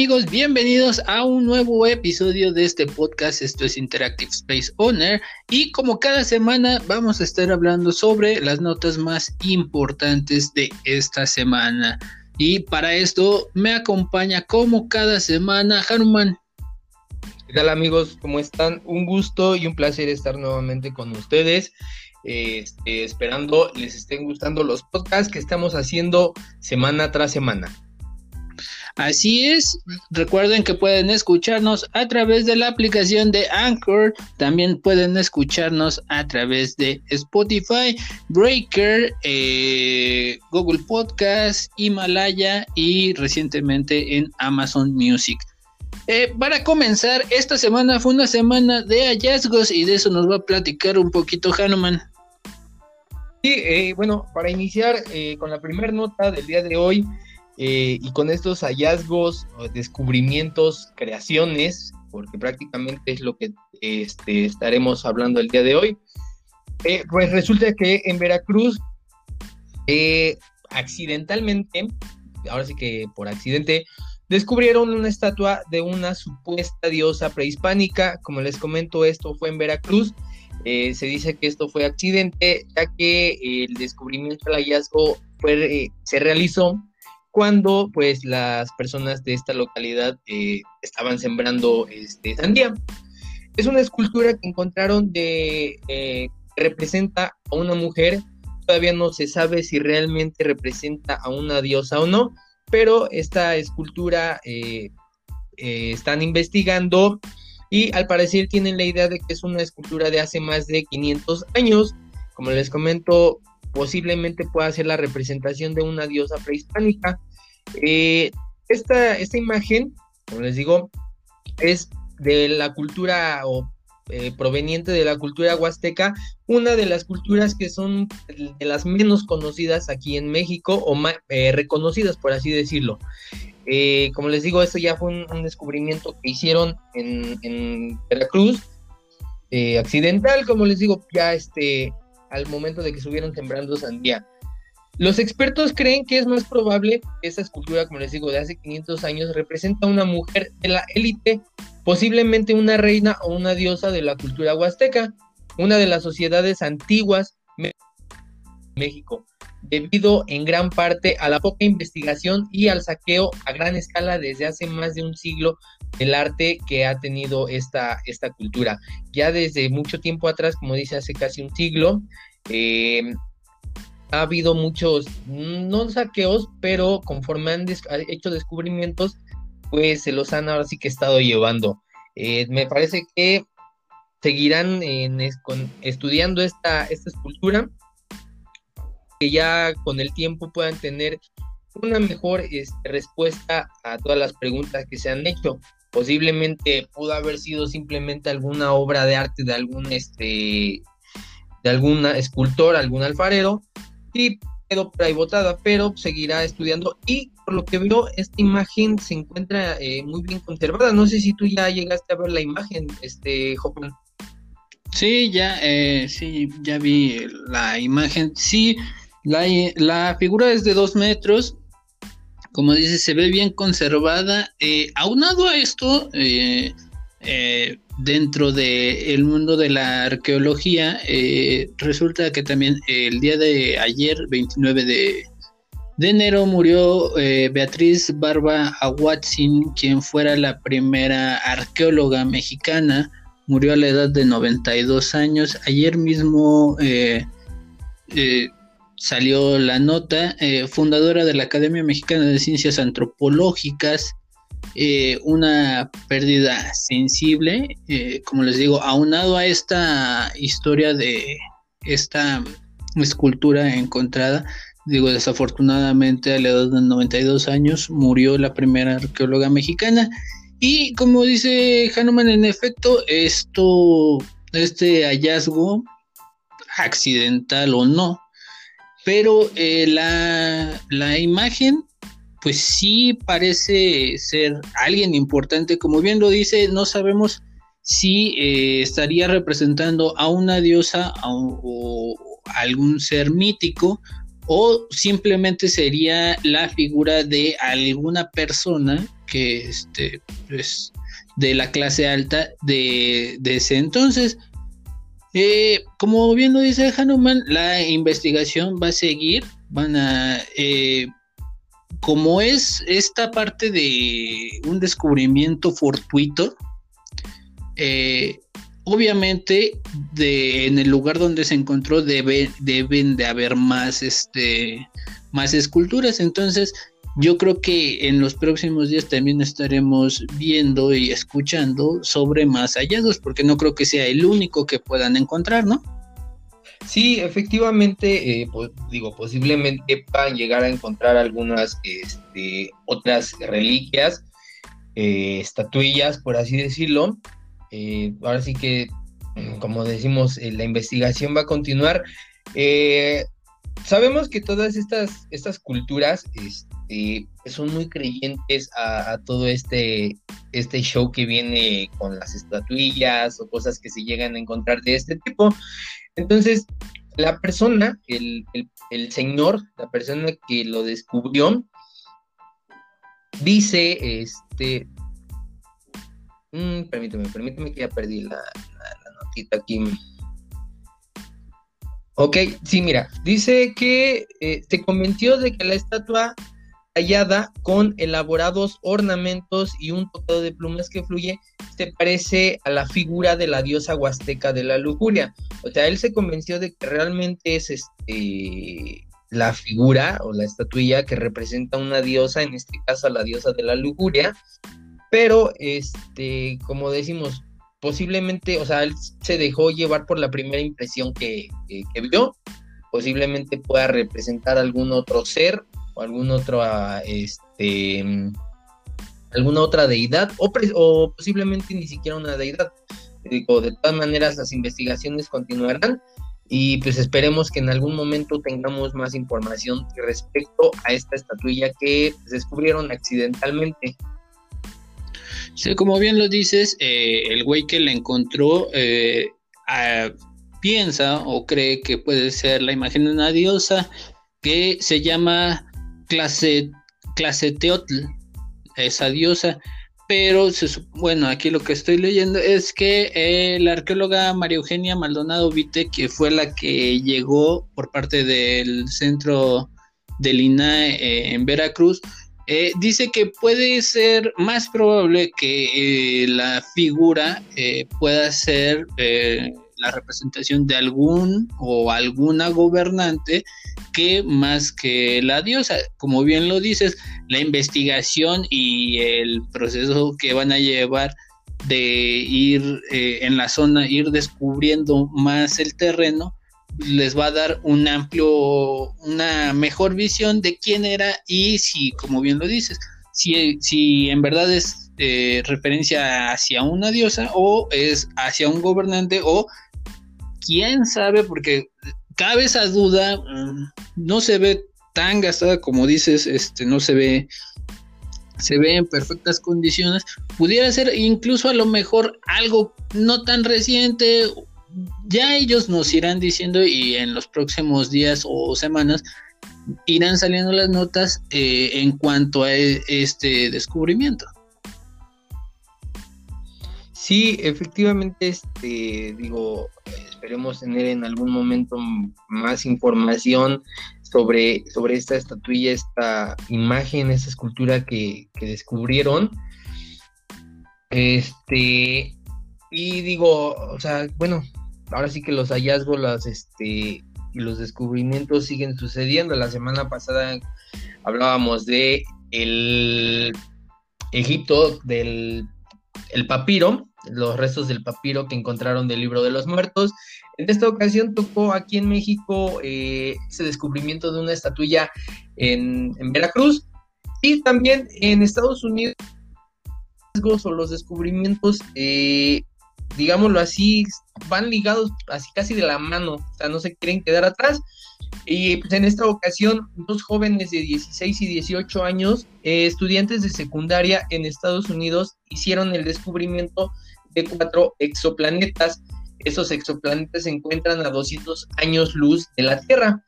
Hola, ¿qué tal amigos? Bienvenidos a un nuevo episodio de este podcast. Esto es Interactive Space Owner y como cada semana vamos a estar hablando sobre las notas más importantes de esta semana. Y para esto me acompaña como cada semana Hanuman. ¿Qué tal amigos? ¿Cómo están? Un gusto y un placer estar nuevamente con ustedes. Este, esperando les estén gustando los podcasts que estamos haciendo semana tras semana. Así es, recuerden que pueden escucharnos a través de la aplicación de Anchor, también pueden escucharnos a través de Spotify, Breaker, eh, Google Podcast, Himalaya y recientemente en Amazon Music. Eh, para comenzar, esta semana fue una semana de hallazgos y de eso nos va a platicar un poquito Hanuman. Sí, eh, bueno, para iniciar con la primera nota del día de hoy, eh, y con estos hallazgos, descubrimientos, creaciones, porque prácticamente es lo que este, estaremos hablando el día de hoy, eh, pues resulta que en Veracruz, eh, accidentalmente, ahora sí que por accidente, descubrieron una estatua de una supuesta diosa prehispánica. Como les comento, esto fue en Veracruz. se dice que esto fue accidente, ya que el descubrimiento del hallazgo se realizó cuando pues las personas de esta localidad eh, estaban sembrando este, sandía. Es una escultura que encontraron de eh, que representa a una mujer. Todavía no se sabe si realmente representa a una diosa o no, pero esta escultura eh, están investigando y al parecer tienen la idea de que es una escultura de hace más de 500 años. Como les comento, posiblemente pueda ser la representación de una diosa prehispánica. Eh, esta, esta imagen, como les digo, es de la cultura o eh, proveniente de la cultura huasteca, una de las culturas que son de las menos conocidas aquí en México o eh, reconocidas, por así decirlo. como les digo, esto ya fue un, descubrimiento que hicieron en, Veracruz, accidental, como les digo, ya este, al momento de que estuvieron sembrando sandía. Los expertos creen que es más probable que esa escultura, como les digo, de hace 500 años, representa a una mujer de la élite, posiblemente una reina o una diosa de la cultura huasteca, una de las sociedades antiguas de México, debido en gran parte a la poca investigación y al saqueo a gran escala desde hace más de un siglo del arte que ha tenido esta, esta cultura. Ya desde mucho tiempo atrás, como dice, hace casi un siglo, eh, ha habido muchos, no saqueos, pero conforme han hecho descubrimientos, pues se los han ahora sí que estado llevando. Eh, me parece que seguirán estudiando esta, esta escultura, que ya con el tiempo puedan tener una mejor este, respuesta a todas las preguntas que se han hecho. Posiblemente pudo haber sido simplemente alguna obra de arte de algún este de algún escultor, algún alfarero, y quedó por ahí botada, pero seguirá estudiando y por lo que veo esta imagen se encuentra eh, muy bien conservada. No sé si tú ya llegaste a ver la imagen, este Hopman. Sí, ya, eh, sí, ya vi la imagen. Sí, la, la figura es de dos metros. Como dice, se ve bien conservada. Eh, aunado a esto, eh, eh, dentro del mundo de la arqueología, eh, resulta que también el día de ayer, 29 de, enero, murió eh, Beatriz Barba Aguatzin, quien fuera la primera arqueóloga mexicana, murió a la edad de 92 años. Ayer mismo salió la nota, fundadora de la Academia Mexicana de Ciencias Antropológicas, eh, una pérdida sensible, eh, como les digo, aunado a esta historia de esta escultura encontrada, digo, desafortunadamente a la edad de 92 años murió la primera arqueóloga mexicana. Y como dice Hanuman, en efecto, esto, este hallazgo, accidental o no, pero eh, la, la imagen pues sí parece ser alguien importante. Como bien lo dice, no sabemos si eh, estaría representando a una diosa o algún ser mítico o simplemente sería la figura de alguna persona que este, pues, de la clase alta de, ese entonces. Eh, como bien lo dice Hanuman, la investigación va a seguir, van a, eh, como es esta parte de un descubrimiento fortuito, eh, obviamente de, en el lugar donde se encontró debe, deben de haber más, este, más esculturas. Entonces, yo creo que en los próximos días también estaremos viendo y escuchando sobre más hallazgos, porque no creo que sea el único que puedan encontrar, ¿no? Sí, efectivamente, eh, digo, posiblemente puedan llegar a encontrar algunas este, otras reliquias, eh, estatuillas, por así decirlo. Eh, ahora sí que, como decimos, la investigación va a continuar. sabemos que todas estas, estas culturas este, son muy creyentes a, a, todo este, este show que viene con las estatuillas o cosas que se llegan a encontrar de este tipo. Entonces, la persona, el, señor, la persona que lo descubrió, dice, este, mm, permíteme, permíteme que ya perdí la, notita aquí. Ok, sí, mira, dice que eh, se convenció de que la estatua tallada con elaborados ornamentos y un tocado de plumas que fluye, se parece a la figura de la diosa huasteca de la lujuria. O sea, él se convenció de que realmente es este la figura o la estatuilla que representa una diosa, en este caso la diosa de la lujuria, pero este, como decimos, posiblemente, o sea, él se dejó llevar por la primera impresión que, que vio, posiblemente pueda representar algún otro ser o algún ah, este, alguna otra deidad o, posiblemente ni siquiera una deidad. De todas maneras las investigaciones continuarán y pues esperemos que en algún momento tengamos más información respecto a esta estatuilla que descubrieron accidentalmente. Sí, como bien lo dices, eh, el güey que la encontró eh, piensa o cree que puede ser la imagen de una diosa que se llama clase, Claseteotl, esa diosa. Pero, bueno, aquí lo que estoy leyendo es que eh, la arqueóloga María Eugenia Maldonado Vite, que fue la que llegó por parte del centro del INAE eh, en Veracruz, eh, dice que puede ser más probable que la figura pueda ser la representación de algún o alguna gobernante que más que la diosa. Como bien lo dices, la investigación y el proceso que van a llevar de ir eh, en la zona, ir descubriendo más el terreno, les va a dar un amplio, una mejor visión de quién era y si, como bien lo dices, si, si en verdad es eh, referencia hacia una diosa o es hacia un gobernante o quién sabe, porque cabe esa duda, mm, no se ve tan gastada como dices, este, no se ve, se ve en perfectas condiciones, pudiera ser incluso a lo mejor algo no tan reciente, ya ellos nos irán diciendo y en los próximos días o semanas irán saliendo las notas eh, en cuanto a e, este descubrimiento. Sí, efectivamente, este, digo, esperemos tener en algún momento más información sobre, sobre esta estatuilla, esta imagen, esta escultura que, descubrieron. Este, y digo, o sea, bueno, ahora sí que los hallazgos, las, este, y los descubrimientos siguen sucediendo. La semana pasada hablábamos de el Egipto, del el papiro, los restos del papiro que encontraron del libro de los muertos. En esta ocasión tocó aquí en México eh, ese descubrimiento de una estatuilla en, Veracruz y también en Estados Unidos o los descubrimientos, eh, digámoslo así, van ligados así casi de la mano, o sea, no se quieren quedar atrás. Y pues en esta ocasión, dos jóvenes de 16 y 18 años, eh, estudiantes de secundaria en Estados Unidos, hicieron el descubrimiento de cuatro exoplanetas. Esos exoplanetas se encuentran a 200 años luz de la Tierra.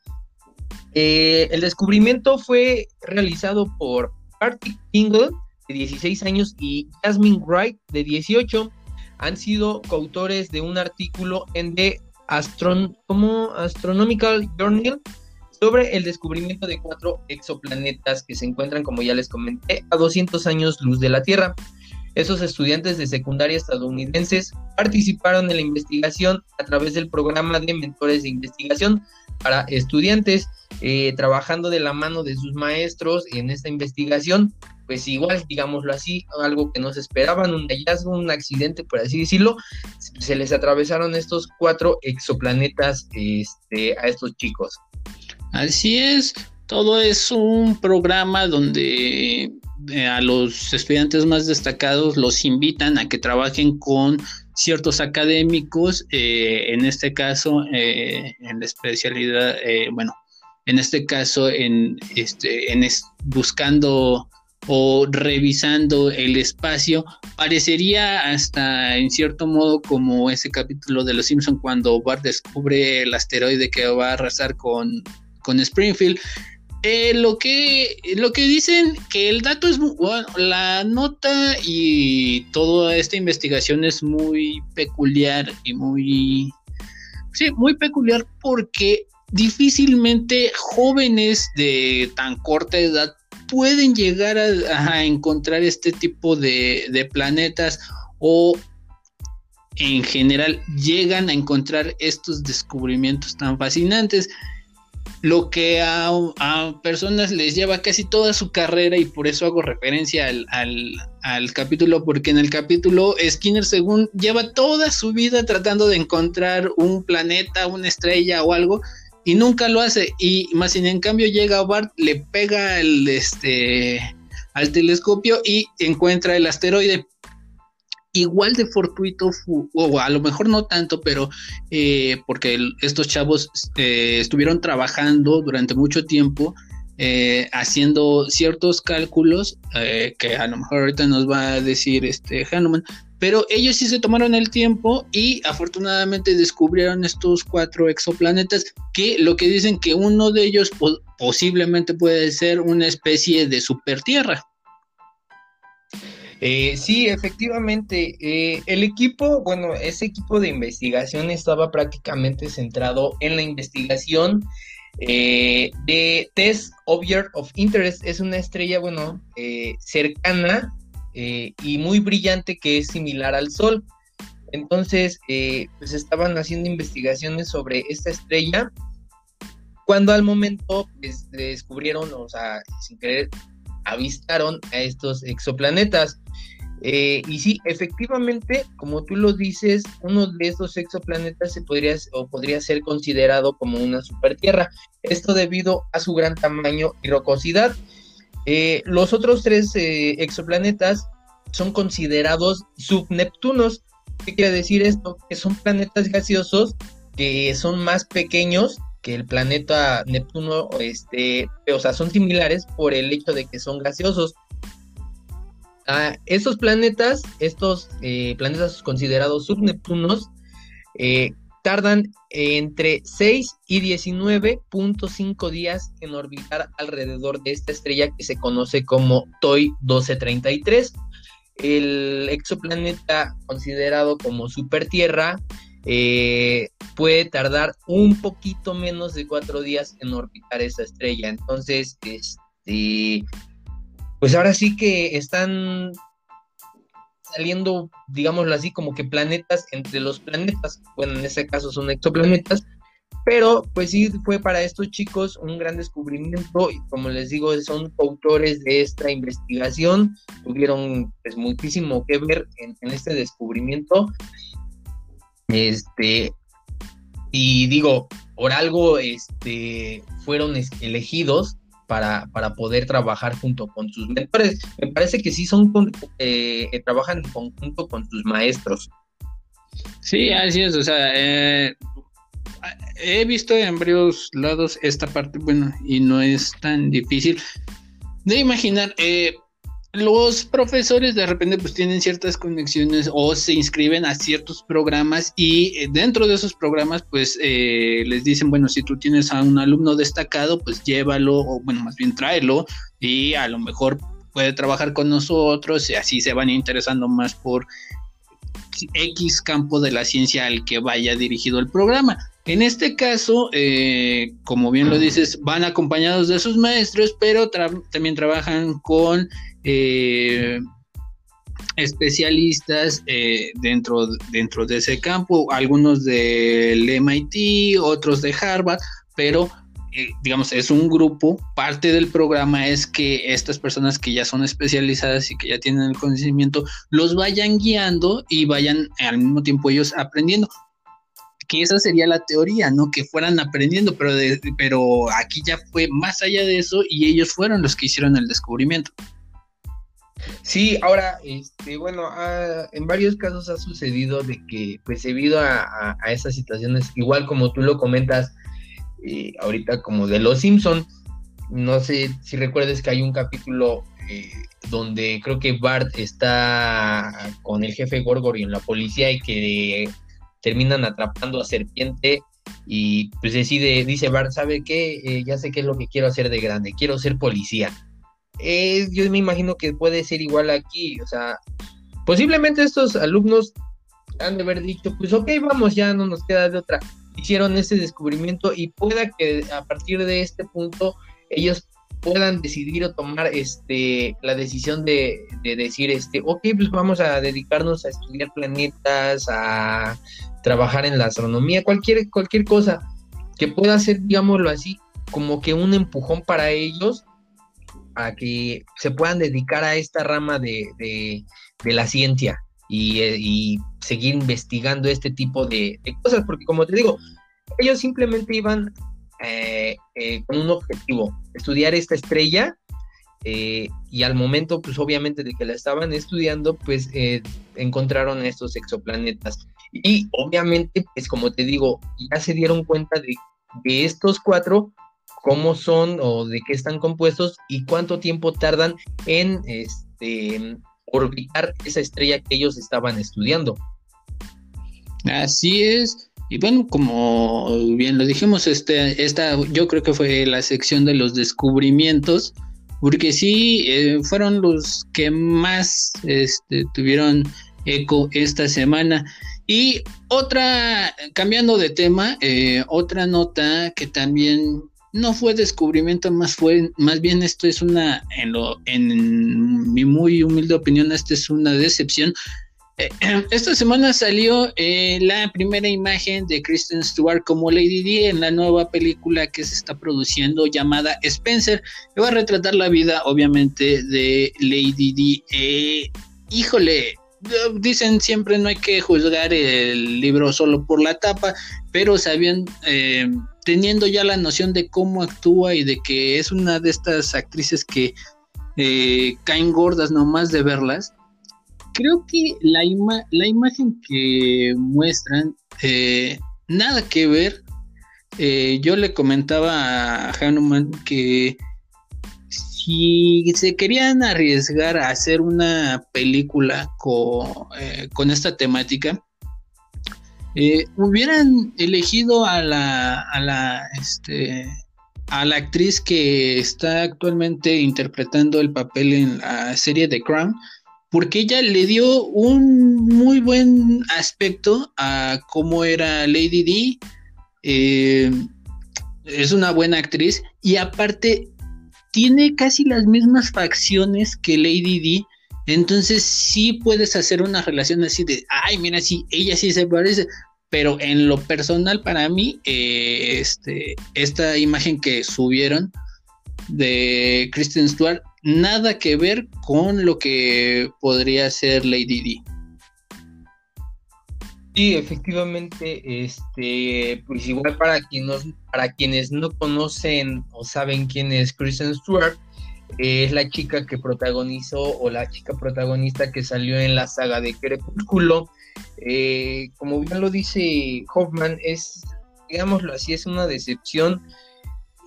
Eh, el descubrimiento fue realizado por Arctic Tingle de 16 años, y Jasmine Wright, de 18, han sido coautores de un artículo en The Astron como Astronomical Journal sobre el descubrimiento de cuatro exoplanetas que se encuentran, como ya les comenté, a 200 años luz de la Tierra. Esos estudiantes de secundaria estadounidenses participaron en la investigación a través del programa de mentores de investigación para estudiantes, eh, trabajando de la mano de sus maestros en esta investigación. Pues igual, digámoslo así, algo que no se esperaban, un hallazgo, un accidente, por así decirlo, se les atravesaron estos cuatro exoplanetas este, a estos chicos. Así es, todo es un programa donde eh, a los estudiantes más destacados los invitan a que trabajen con ciertos académicos, eh, en este caso eh, en la especialidad, bueno, en este caso en, este, en buscando o revisando el espacio, parecería hasta en cierto modo como ese capítulo de Los Simpson cuando Bart descubre el asteroide que va a arrasar con, con Springfield eh, lo que lo que dicen que el dato es bueno, la nota y toda esta investigación es muy peculiar y muy sí, muy peculiar porque difícilmente jóvenes de tan corta edad pueden llegar a, encontrar este tipo de, de planetas o en general llegan a encontrar estos descubrimientos tan fascinantes lo que a, personas les lleva casi toda su carrera y por eso hago referencia al, capítulo, porque en el capítulo Skinner según lleva toda su vida tratando de encontrar un planeta, una estrella o algo y nunca lo hace. Y más sin en cambio llega Bart, le pega el, este, al telescopio y encuentra el asteroide igual de fortuito, o a lo mejor no tanto, pero eh, porque estos chavos eh, estuvieron trabajando durante mucho tiempo eh, haciendo ciertos cálculos que a lo mejor ahorita nos va a decir este Hanuman, pero ellos sí se tomaron el tiempo y afortunadamente descubrieron estos cuatro exoplanetas que lo que dicen que uno de ellos posiblemente puede ser una especie de super tierra. Eh, sí, efectivamente, eh, el equipo, bueno, ese equipo de investigación estaba prácticamente centrado en la investigación eh, de Test Object of Interest. Es una estrella, bueno, cercana y muy brillante que es similar al Sol. Entonces, pues estaban haciendo investigaciones sobre esta estrella cuando al momento pues, descubrieron, o sea, sin querer, avistaron a estos exoplanetas. Eh, y sí, efectivamente, como tú lo dices, uno de estos exoplanetas se podría o podría ser considerado como una supertierra. Esto debido a su gran tamaño y rocosidad. Eh, los otros tres eh, exoplanetas son considerados subneptunos. ¿Qué quiere decir esto? Que son planetas gaseosos que son más pequeños que el planeta Neptuno, este, o sea, son similares por el hecho de que son gaseosos. Estos planetas, estos eh, planetas considerados subneptunos, eh, tardan entre 6 y 19.5 días en orbitar alrededor de esta estrella que se conoce como TOI 1233. El exoplaneta considerado como supertierra eh, puede tardar un poquito menos de cuatro días en orbitar esta estrella. Entonces, este, pues ahora sí que están saliendo, digámoslo así, como que planetas entre los planetas. Bueno, en este caso son exoplanetas. Pero pues sí fue para estos chicos un gran descubrimiento y como les digo, son autores de esta investigación, tuvieron pues muchísimo que ver en, en este descubrimiento este, y digo, por algo este, fueron elegidos para, para, poder trabajar junto con sus mentores. Me parece que sí son eh, trabajan en conjunto con sus maestros. Sí, así es, o sea, eh, he visto en varios lados esta parte, bueno, y no es tan difícil de imaginar. Eh, los profesores de repente pues tienen ciertas conexiones o se inscriben a ciertos programas y eh, dentro de esos programas pues eh, les dicen, bueno, si tú tienes a un alumno destacado, pues llévalo o bueno, más bien tráelo y a lo mejor puede trabajar con nosotros y así se van interesando más por X campo de la ciencia al que vaya dirigido el programa. En este caso, eh, como bien lo dices, van acompañados de sus maestros, pero también trabajan con eh, especialistas eh, dentro, dentro de ese campo, algunos del MIT, otros de Harvard, pero digamos, es un grupo, parte del programa es que estas personas que ya son especializadas y que ya tienen el conocimiento, los vayan guiando y vayan al mismo tiempo ellos aprendiendo que esa sería la teoría, ¿no? Que fueran aprendiendo, pero, pero aquí ya fue más allá de eso y ellos fueron los que hicieron el descubrimiento. Sí, ahora, este, bueno, en varios casos ha sucedido de que, pues debido a, esas situaciones, igual como tú lo comentas eh, ahorita como de Los Simpson, no sé si recuerdes que hay un capítulo eh, donde creo que Bart está con el jefe Gorgor y en la policía y que terminan atrapando a Serpiente y pues decide, dice Bart, ¿sabe qué? Eh, ya sé qué es lo que quiero hacer de grande, quiero ser policía. yo me imagino que puede ser igual aquí, o sea, posiblemente estos alumnos han de haber dicho, pues ok, vamos, ya no nos queda de otra. Hicieron ese descubrimiento y pueda que a partir de este punto ellos puedan decidir o tomar este la decisión de, de, decir este ok pues vamos a dedicarnos a estudiar planetas a trabajar en la astronomía, cualquier, cualquier cosa que pueda ser, digámoslo así, como que un empujón para ellos a que se puedan dedicar a esta rama de, de, la ciencia y, eh, y, seguir investigando este tipo de, cosas, porque como te digo, ellos simplemente iban eh, eh, con un objetivo, estudiar esta estrella y al momento, pues obviamente de que la estaban estudiando, pues encontraron estos exoplanetas. Y obviamente, pues como te digo, ya se dieron cuenta de, de estos cuatro, cómo son o de qué están compuestos y cuánto tiempo tardan en este, orbitar esa estrella que ellos estaban estudiando. Así es. Y bueno, como bien lo dijimos, este, esta yo creo que fue la sección de los descubrimientos, porque sí, eh, fueron los que más este, tuvieron eco esta semana. Y otra, cambiando de tema, eh, otra nota que también no fue descubrimiento, más fue, más bien esto es una, en, lo, en mi muy humilde opinión, esta es una decepción. Eh, esta semana salió eh, la primera imagen de Kristen Stewart como Lady D en la nueva película que se está produciendo llamada Spencer, que va a retratar la vida, obviamente, de Lady D. híjole, dicen siempre no hay que juzgar el libro solo por la tapa, pero sabiendo, eh, teniendo ya la noción de cómo actúa y de que es una de estas actrices que eh, caen gordas nomás de verlas, creo que la, la imagen que muestran, eh, nada que ver. yo le comentaba a Hanuman que si se querían arriesgar a hacer una película con, eh, esta temática, eh, hubieran elegido a la, a la, este, a la actriz que está actualmente interpretando el papel en la serie The Crown, porque ella le dio un muy buen aspecto a cómo era Lady D. Eh, es una buena actriz y aparte tiene casi las mismas facciones que Lady D. Entonces sí puedes hacer una relación así de, ay, mira, sí, ella sí se parece. Pero en lo personal para mí, eh, este, esta imagen que subieron de Kristen Stewart, nada que ver con lo que podría ser Lady D. Sí, efectivamente, este, pues igual para quienes, para quienes no conocen o saben quién es Kristen Stewart, es la chica que protagonizó o la chica protagonista que salió en la saga de Crepúsculo. Eh, como bien lo dice Hoffman, es, digámoslo así, es una decepción.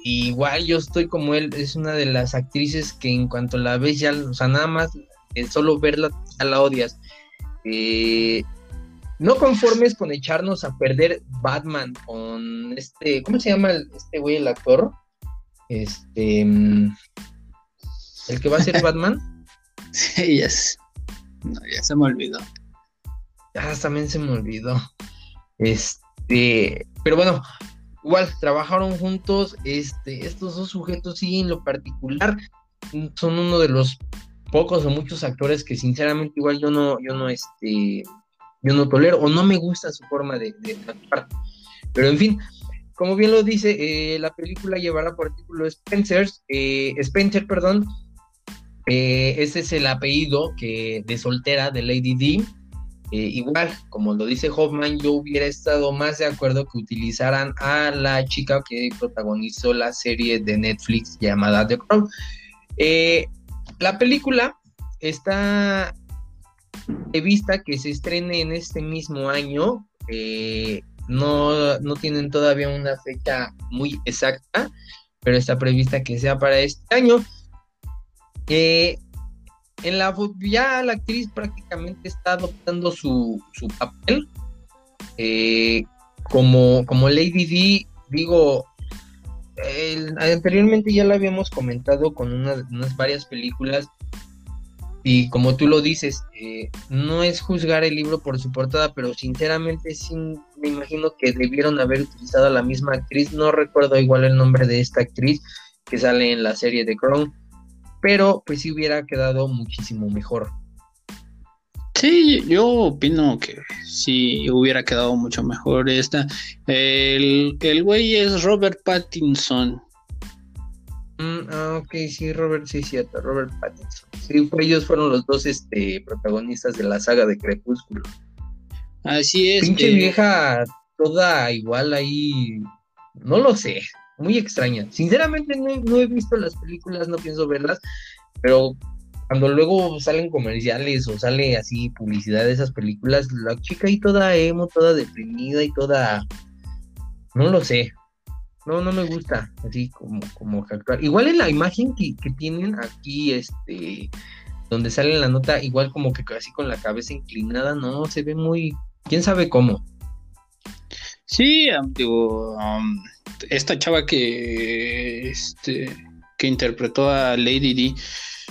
Igual yo estoy como él, es una de las actrices que en cuanto la ves ya, o sea, nada más, solo verla ya la odias. Eh, no conformes con echarnos a perder Batman con este, ¿cómo se llama este güey, el actor? Este, mm, el que va a ser Batman. Sí, ya, ya se me olvidó. Ya también se me olvidó. Este, pero bueno, igual trabajaron juntos. Este, estos dos sujetos sí, en lo particular, son uno de los pocos o muchos actores que sinceramente igual yo no, yo no, este, yo no tolero o no me gusta su forma de, actuar. Pero en fin, como bien lo dice, eh, la película llevará por título Spencer, eh, Spencer, perdón. Eh, ese es el apellido que, de soltera de Lady D. igual, como lo dice Hoffman, yo hubiera estado más de acuerdo que utilizaran a la chica que protagonizó la serie de Netflix llamada The Crown. la película está vista que se estrene en este mismo año. Eh, no, no tienen todavía una fecha muy exacta, pero está prevista que sea para este año. Eh, en la ya la actriz prácticamente está adoptando su, papel. Eh, como, como Lady D, digo, anteriormente ya la habíamos comentado con unas varias películas y como tú lo dices, eh, no es juzgar el libro por su portada, pero sinceramente sí me imagino que debieron haber utilizado a la misma actriz. No recuerdo igual el nombre de esta actriz que sale en la serie de Crown, pero pues sí hubiera quedado muchísimo mejor. Sí, yo opino que sí hubiera quedado mucho mejor esta. El, el güey es Robert Pattinson. Mm, ah, ok, sí, Robert, sí, cierto, Robert Pattinson. Sí, ellos fueron los dos este, protagonistas de la saga de Crepúsculo. Así es. Pinche vieja, toda igual ahí, no lo sé, muy extraña. Sinceramente no, he visto las películas, no pienso verlas, pero cuando luego salen comerciales o sale así publicidad de esas películas, la chica ahí toda emo, toda deprimida y toda, no lo sé, no, no me gusta así como, como actuar. Igual en la imagen que, tienen aquí, este, donde sale la nota, igual como que casi con la cabeza inclinada, no, se ve muy, quién sabe cómo. Sí, digo, esta chava que, este, que interpretó a Lady D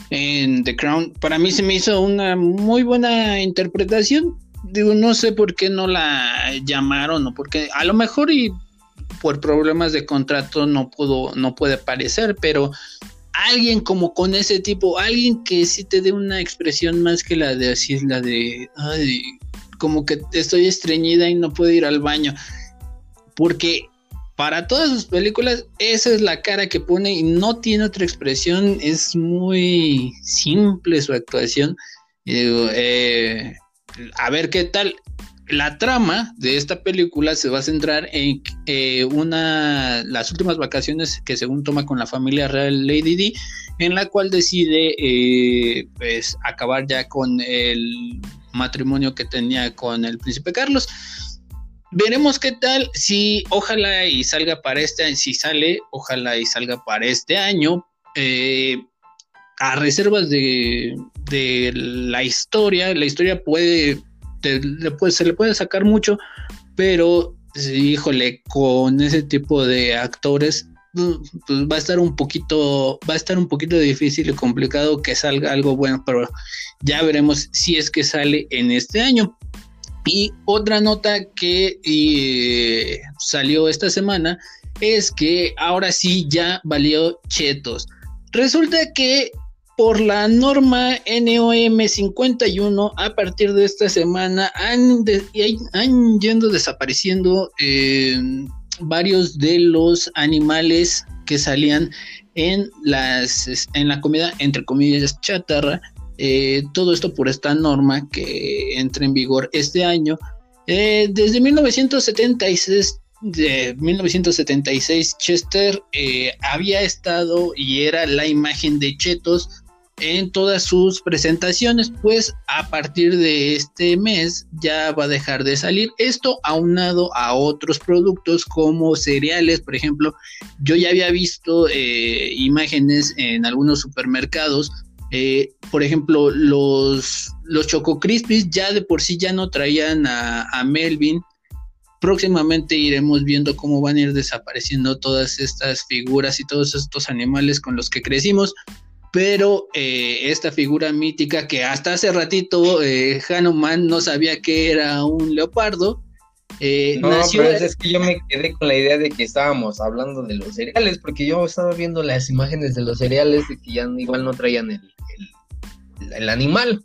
en The Crown, para mí se me hizo una muy buena interpretación. Digo, no sé por qué no la llamaron o porque a lo mejor y por problemas de contrato no pudo, no puede aparecer, pero alguien como con ese tipo, alguien que sí te dé una expresión más que la de así, la de, ay, como que estoy estreñida y no puedo ir al baño, porque para todas sus películas esa es la cara que pone y no tiene otra expresión, es muy simple su actuación. Eh, a ver qué tal la trama de esta película se va a centrar en eh, una las últimas vacaciones que según toma con la familia real Lady D, en la cual decide eh, pues acabar ya con el matrimonio que tenía con el príncipe Carlos. Veremos qué tal, si ojalá y salga para este año, si sale, ojalá y salga para este año. Eh, a reservas de, de la historia, la historia puede se le puede sacar mucho, pero híjole, con ese tipo de actores pues, pues, va a estar un poquito, va a estar un poquito difícil y complicado que salga algo bueno, pero ya veremos si es que sale en este año. Y otra nota que eh, salió esta semana es que ahora sí ya valió chetos. Resulta que por la norma NOM 51, a partir de esta semana han, yendo desapareciendo eh, varios de los animales que salían en, las, en la comida, entre comillas, chatarra. Eh, todo esto por esta norma que entra en vigor este año. Eh, desde 1976 de 1976 Chester había estado y era la imagen de Chetos en todas sus presentaciones, pues a partir de este mes ya va a dejar de salir. Esto aunado a otros productos como cereales, por ejemplo, yo ya había visto eh, imágenes en algunos supermercados. Eh, por ejemplo, los, los Choco ya de por sí ya no traían a, a Melvin. Próximamente iremos viendo cómo van a ir desapareciendo todas estas figuras y todos estos animales con los que crecimos pero eh, esta figura mítica que hasta hace ratito eh, Hanuman no sabía que era un leopardo, eh, no, pero es que yo me quedé con la idea de que estábamos hablando de los cereales, porque yo estaba viendo las imágenes de los cereales de que ya igual no traían el, el, animal.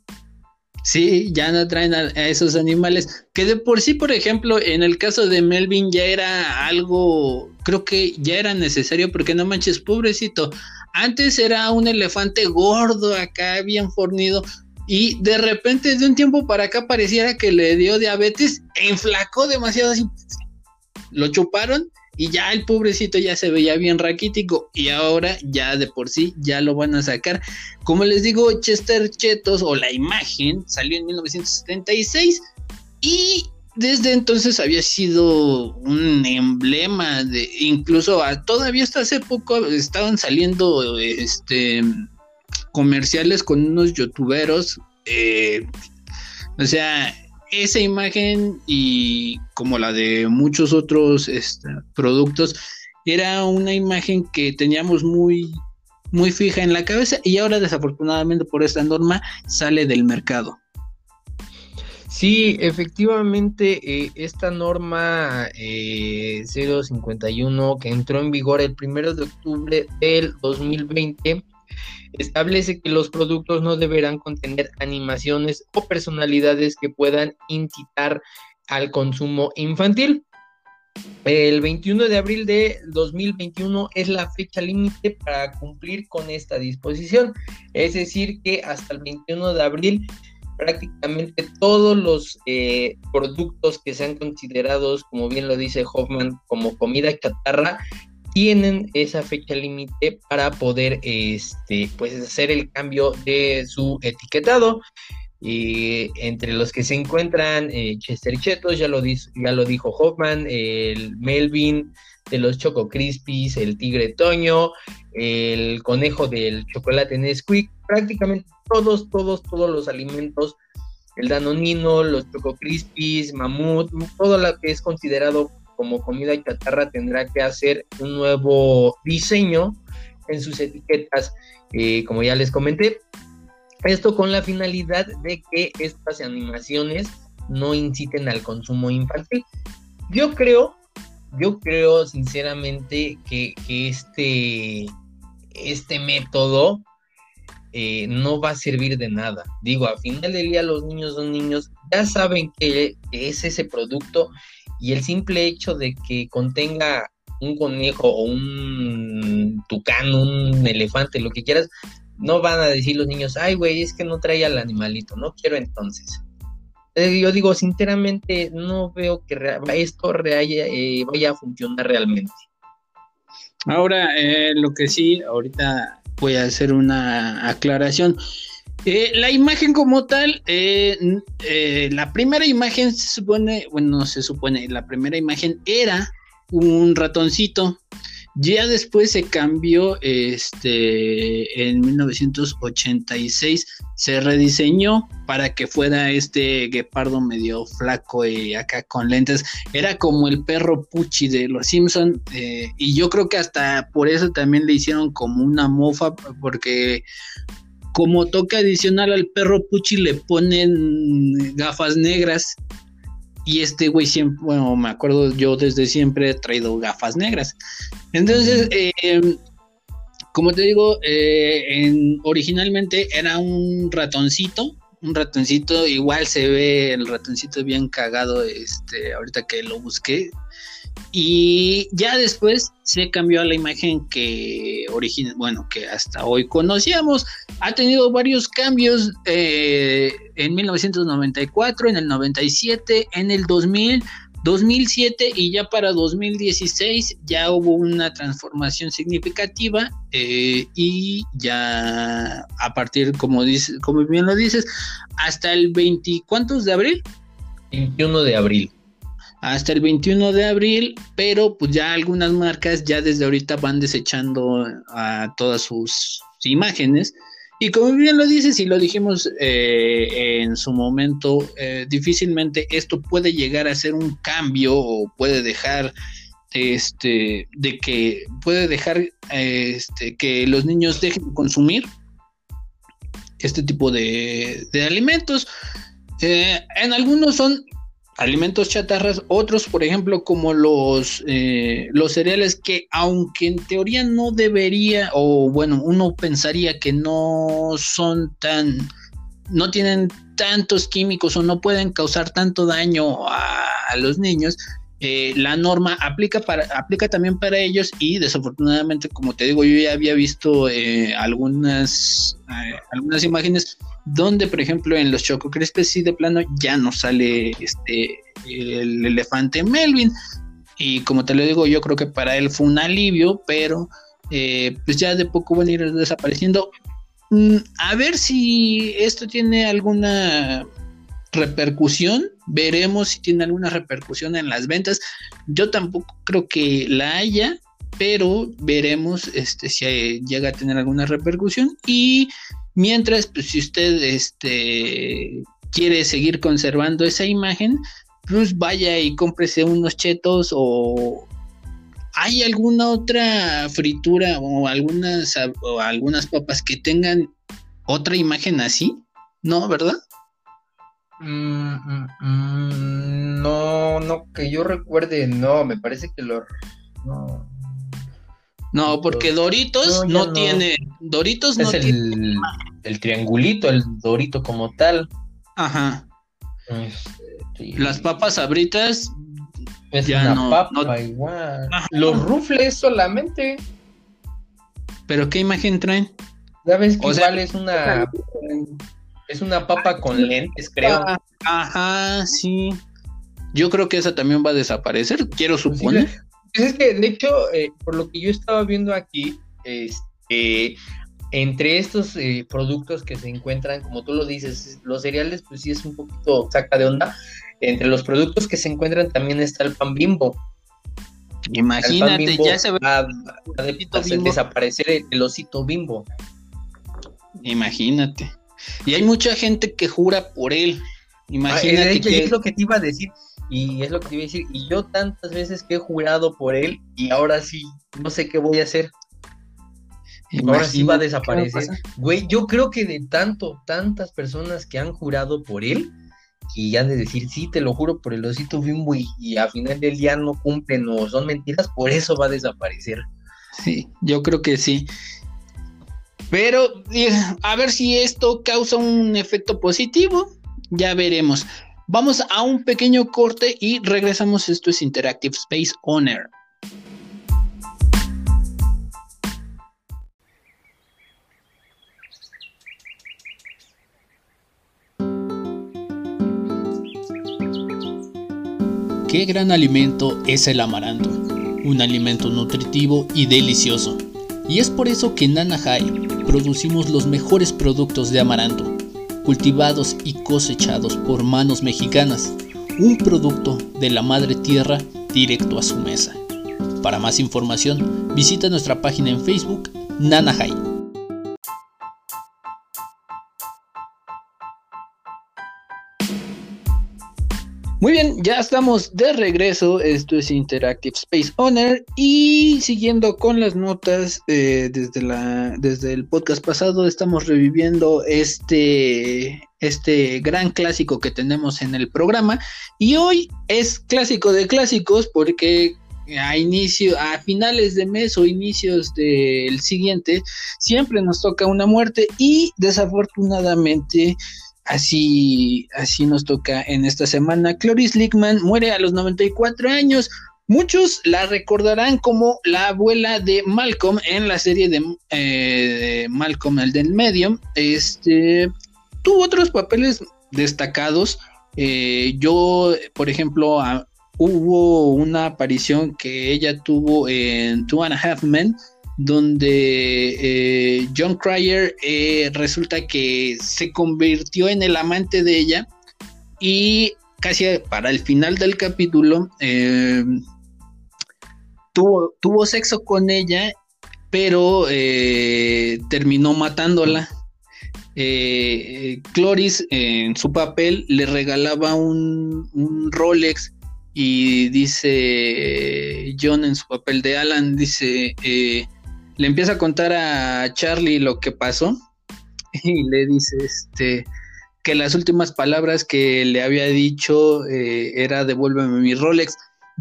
Sí, ya no traen a, esos animales, que de por sí, por ejemplo, en el caso de Melvin ya era algo, creo que ya era necesario, porque no manches, pobrecito, antes era un elefante gordo acá, bien fornido, y de repente de un tiempo para acá pareciera que le dio diabetes e inflacó demasiado. Lo chuparon y ya el pobrecito ya se veía bien raquítico y ahora ya de por sí ya lo van a sacar. Como les digo, Chester Chetos o la imagen salió en 1976 y desde entonces había sido un emblema de incluso todavía hasta hace poco estaban saliendo este comerciales con unos youtuberos. Eh, o sea, esa imagen y como la de muchos otros este, productos, era una imagen que teníamos muy, muy fija en la cabeza y ahora desafortunadamente por esta norma sale del mercado. Sí, efectivamente, eh, esta norma 051 eh, que entró en vigor el primero de octubre del 2020 establece que los productos no deberán contener animaciones o personalidades que puedan incitar al consumo infantil. El 21 de abril de 2021 es la fecha límite para cumplir con esta disposición. Es decir, que hasta el 21 de abril prácticamente todos los eh, productos que sean considerados, como bien lo dice Hoffman, como comida chatarra, tienen esa fecha límite para poder este, pues, hacer el cambio de su etiquetado. Y entre los que se encuentran eh, Chester Chetos, ya lo, ya lo dijo Hoffman, el Melvin de los Choco Crispies, el Tigre Toño, el conejo del chocolate Nesquik, prácticamente todos, todos, todos los alimentos, el Danonino, los Choco Crispies, Mamut, todo lo que es considerado como comida chatarra tendrá que hacer un nuevo diseño en sus etiquetas, eh, como ya les comenté. Esto con la finalidad de que estas animaciones no inciten al consumo infantil. Yo creo, yo creo sinceramente que, este, este método eh, no va a servir de nada. Digo, al final del día los niños son niños, ya saben que es ese producto y el simple hecho de que contenga un conejo o un tucán, un elefante, lo que quieras, no van a decir los niños, ay, güey, es que no trae al animalito, no quiero entonces. Eh, yo digo, sinceramente, no veo que esto eh, vaya a funcionar realmente. Ahora, eh, lo que sí, ahorita voy a hacer una aclaración. Eh, la imagen como tal, eh, eh, la primera imagen se supone, bueno, no se supone, la primera imagen era un ratoncito. Ya después se cambió, este, en 1986 se rediseñó para que fuera este guepardo medio flaco y acá con lentes. Era como el perro Pucci de los Simpson y yo creo que hasta por eso también le hicieron como una mofa porque como toque adicional al perro Puchi le ponen gafas negras. Y este güey siempre, bueno, me acuerdo, yo desde siempre he traído gafas negras. Entonces, em, como te digo, eh, originalmente era un ratoncito, un ratoncito, igual se ve el ratoncito bien cagado, este, ahorita que lo busqué, y ya después se cambió a la imagen que origina, bueno, que hasta hoy conocíamos. Ha tenido varios cambios eh, en 1994, en el 97, en el 2000, 2007 y ya para 2016 ya hubo una transformación significativa eh, y ya a partir, como, dice, como bien lo dices, hasta el 20, ¿cuántos de abril? 21 de abril hasta el 21 de abril, pero pues ya algunas marcas ya desde ahorita van desechando a todas sus imágenes. Y como bien lo dices y lo dijimos eh, en su momento, eh, difícilmente esto puede llegar a ser un cambio o puede dejar este de que puede dejar este que los niños dejen de consumir este tipo de, alimentos. Eh, en algunos son alimentos chatarras, otros, por ejemplo, como los, eh, los cereales que, aunque en teoría no debería, o bueno, uno pensaría que no son tan, no tienen tantos químicos o no pueden causar tanto daño a los niños, eh, la norma aplica, para, aplica también para ellos y desafortunadamente, como te digo, yo ya había visto eh, algunas, eh, algunas imágenes donde, por ejemplo, en los Choco Crispes sí de plano ya no sale este el elefante Melvin. Y como te lo digo, yo creo que para él fue un alivio, pero pues ya de poco van a ir desapareciendo. Mm, a ver si esto tiene alguna repercusión, veremos si tiene alguna repercusión en las ventas. Yo tampoco creo que la haya, pero veremos este, si llega a tener alguna repercusión. Y mientras, pues si usted este, quiere seguir conservando esa imagen, pues vaya y cómprese unos chetos o hay alguna otra fritura o algunas, o algunas papas que tengan otra imagen así, ¿no? ¿Verdad? Mm, mm, mm, no, no, que yo recuerde, no, me parece que lo... No, no porque Doritos no, tiene... Doritos es no el, tiene... El triangulito, el Dorito como tal. Ajá. Este, Las papas abritas... Es ya una papa igual. Los rufles solamente. ¿Pero qué imagen traen? Ya ves que igual es una... Es una papa con lentes, creo. Ajá, sí. Yo creo que esa también va a desaparecer, quiero suponer. es que, de hecho, eh, por lo que yo estaba viendo aquí, este, entre estos eh, productos que se encuentran, como tú lo dices, los cereales, pues sí es un poquito saca de onda. Entre los productos que se encuentran también está el pan bimbo. Imagínate, ya se va a, desaparecer el osito bimbo. Imagínate. Y hay mucha gente que jura por él. Imagínate. Ah, que... es lo que te iba a decir. Y es lo que te iba a decir. Y yo tantas veces que he jurado por él y ahora sí, no sé qué voy a hacer. ahora sí va a desaparecer. Güey, yo creo que de tanto, tantas personas que han jurado por él, y han de decir, sí, te lo juro por el osito bimbo, y, y a final del día no cumplen o son mentiras, por eso va a desaparecer. Sí, yo creo que sí. Pero a ver si esto causa un efecto positivo, ya veremos. Vamos a un pequeño corte y regresamos. Esto es Interactive Space Owner. Qué gran alimento es el amaranto, un alimento nutritivo y delicioso. Y es por eso que Nana High producimos los mejores productos de amaranto, cultivados y cosechados por manos mexicanas, un producto de la madre tierra directo a su mesa. Para más información, visita nuestra página en Facebook, Nanahai. Muy bien, ya estamos de regreso. Esto es Interactive Space Owner. Y siguiendo con las notas eh, desde, la, desde el podcast pasado, estamos reviviendo este, este gran clásico que tenemos en el programa. Y hoy es clásico de clásicos porque a inicio, a finales de mes o inicios del siguiente, siempre nos toca una muerte y desafortunadamente Así, así nos toca en esta semana. Cloris Lickman muere a los 94 años. Muchos la recordarán como la abuela de Malcolm en la serie de, eh, Malcolm el del medio. Este tuvo otros papeles destacados. Eh, yo, por ejemplo, hubo una aparición que ella tuvo en Two and a Half Men donde eh, John Cryer eh, resulta que se convirtió en el amante de ella y casi para el final del capítulo eh, tuvo, tuvo, sexo con ella, pero terminó matándola. Cloris en su papel le regalaba un, un Rolex y dice John en su papel de Alan, dice, le empieza a contar a Charlie lo que pasó y le dice este que las últimas palabras que le había dicho eh, era devuélveme mi Rolex.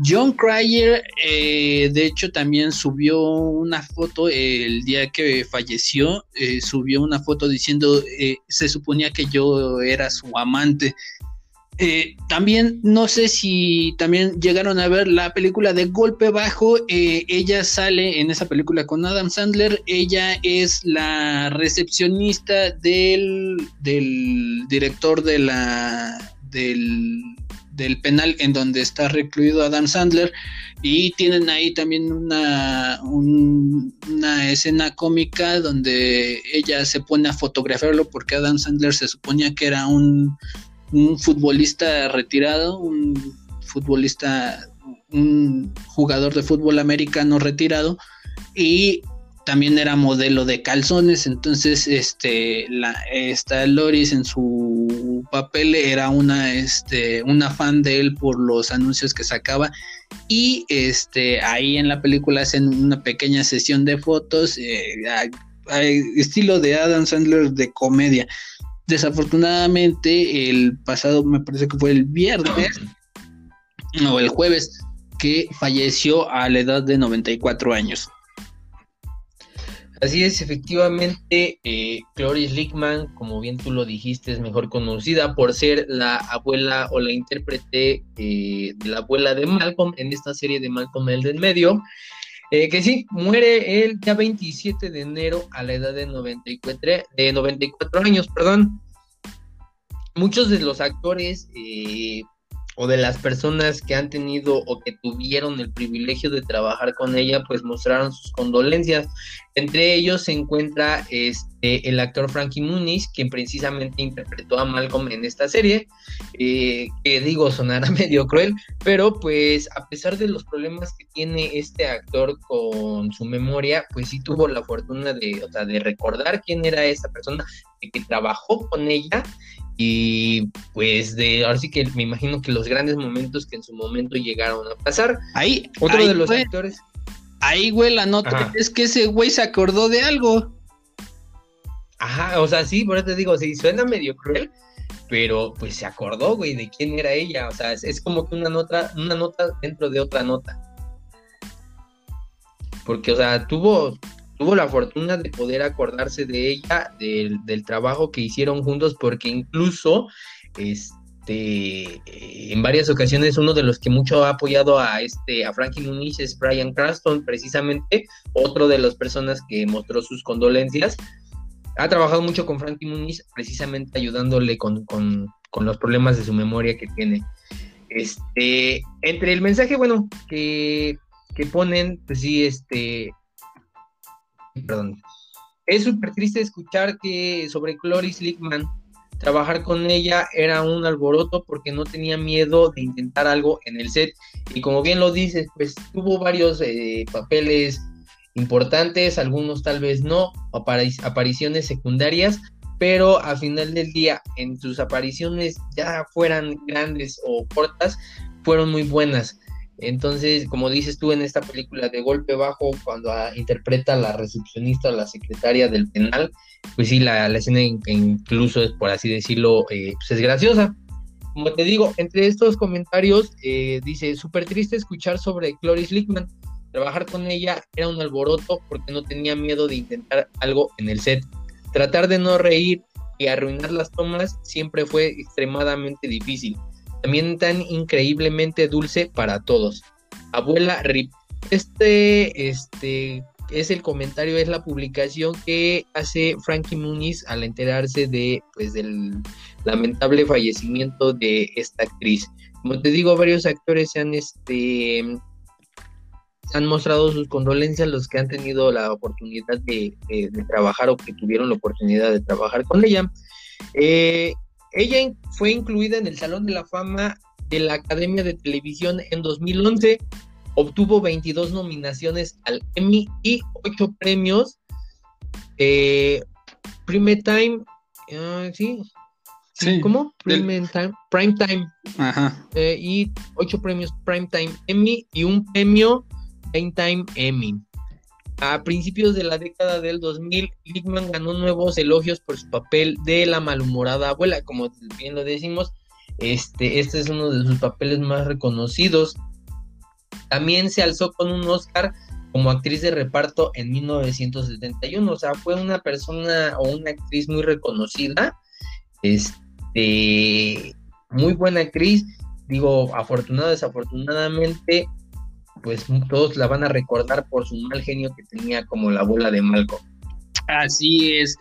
John Cryer, eh, de hecho, también subió una foto el día que falleció, eh, subió una foto diciendo, se suponía que yo era su amante. Eh, también no sé si también llegaron a ver la película de Golpe Bajo. Eh, ella sale en esa película con Adam Sandler. Ella es la recepcionista del, del director de la, del, del penal en donde está recluido Adam Sandler y tienen ahí también una, una escena cómica donde ella se pone a fotografiarlo porque Adam Sandler se suponía que era un un futbolista retirado, un futbolista, un jugador de fútbol americano retirado y también era modelo de calzones, entonces este la esta Loris en su papel era una este una fan de él por los anuncios que sacaba. Y este ahí en la película hacen una pequeña sesión de fotos eh, estilo de Adam Sandler de comedia Desafortunadamente, el pasado, me parece que fue el viernes o el jueves, que falleció a la edad de 94 años. Así es, efectivamente, eh, Cloris Lickman, como bien tú lo dijiste, es mejor conocida por ser la abuela o la intérprete eh, de la abuela de Malcolm en esta serie de Malcolm el del medio. Eh, que sí, muere el día 27 de enero a la edad de 94, de 94 años, perdón. Muchos de los actores eh, o de las personas que han tenido o que tuvieron el privilegio de trabajar con ella, pues mostraron sus condolencias. Entre ellos se encuentra este, el actor Frankie Muniz, quien precisamente interpretó a Malcolm en esta serie, eh, que digo, sonará medio cruel, pero pues a pesar de los problemas que tiene este actor con su memoria, pues sí tuvo la fortuna de, o sea, de recordar quién era esa persona, que trabajó con ella y pues de ahora sí que me imagino que los grandes momentos que en su momento llegaron a pasar. Ahí, otro de los actores. Ahí, güey, la nota es que ese güey se acordó de algo. Ajá, o sea, sí, por eso te digo, sí, suena medio cruel, pero pues se acordó, güey, de quién era ella. O sea, es, es como que una nota, una nota dentro de otra nota. Porque, o sea, tuvo, tuvo la fortuna de poder acordarse de ella, del, trabajo que hicieron juntos, porque incluso este, en varias ocasiones uno de los que mucho ha apoyado a, este, a Frankie Muniz es Brian Cranston, precisamente, otro de las personas que mostró sus condolencias. Ha trabajado mucho con Frankie Muniz, precisamente ayudándole con, los problemas de su memoria que tiene. Este, entre el mensaje, bueno, que, que ponen, pues sí, este, Es súper triste escuchar que sobre Cloris Lickman, trabajar con ella era un alboroto porque no tenía miedo de intentar algo en el set. Y como bien lo dices, pues tuvo varios eh, papeles importantes, algunos tal vez no, apariciones secundarias, pero al final del día, en sus apariciones, ya fueran grandes o cortas, fueron muy buenas. Entonces, como dices tú en esta película de golpe bajo, cuando interpreta a la recepcionista o la secretaria del penal, pues sí, la, escena incluso es, por así decirlo, eh, pues es graciosa. Como te digo, entre estos comentarios, eh, dice, súper triste escuchar sobre Cloris Lickman. Trabajar con ella era un alboroto porque no tenía miedo de intentar algo en el set. Tratar de no reír y arruinar las tomas siempre fue extremadamente difícil también tan increíblemente dulce para todos. Abuela Rip. Este, este es el comentario, es la publicación que hace Frankie Muniz al enterarse de, pues, del lamentable fallecimiento de esta actriz. Como te digo, varios actores se han, este, han mostrado sus condolencias, los que han tenido la oportunidad de, trabajar o que tuvieron la oportunidad de trabajar con ella. Eh, ella fue incluida en el Salón de la Fama de la Academia de Televisión en 2011. Obtuvo 22 nominaciones al Emmy y 8 premios. Eh, Prime Time, ah, ¿sí? sí. ¿Cómo? Prime Time. Prime Time. Ajá. Eh, y 8 premios Prime Time Emmy y un premio Time Emmy. A principios de la década del 2000, Lickman ganó nuevos elogios por su papel de la malhumorada abuela, como bien lo decimos, este, este es uno de sus papeles más reconocidos. También se alzó con un Oscar como actriz de reparto en 1971, o sea, fue una persona o una actriz muy reconocida, este, muy buena actriz, digo, afortunado, desafortunadamente, pues todos la van a recordar por su mal genio que tenía como la bola de Malcolm. Así es.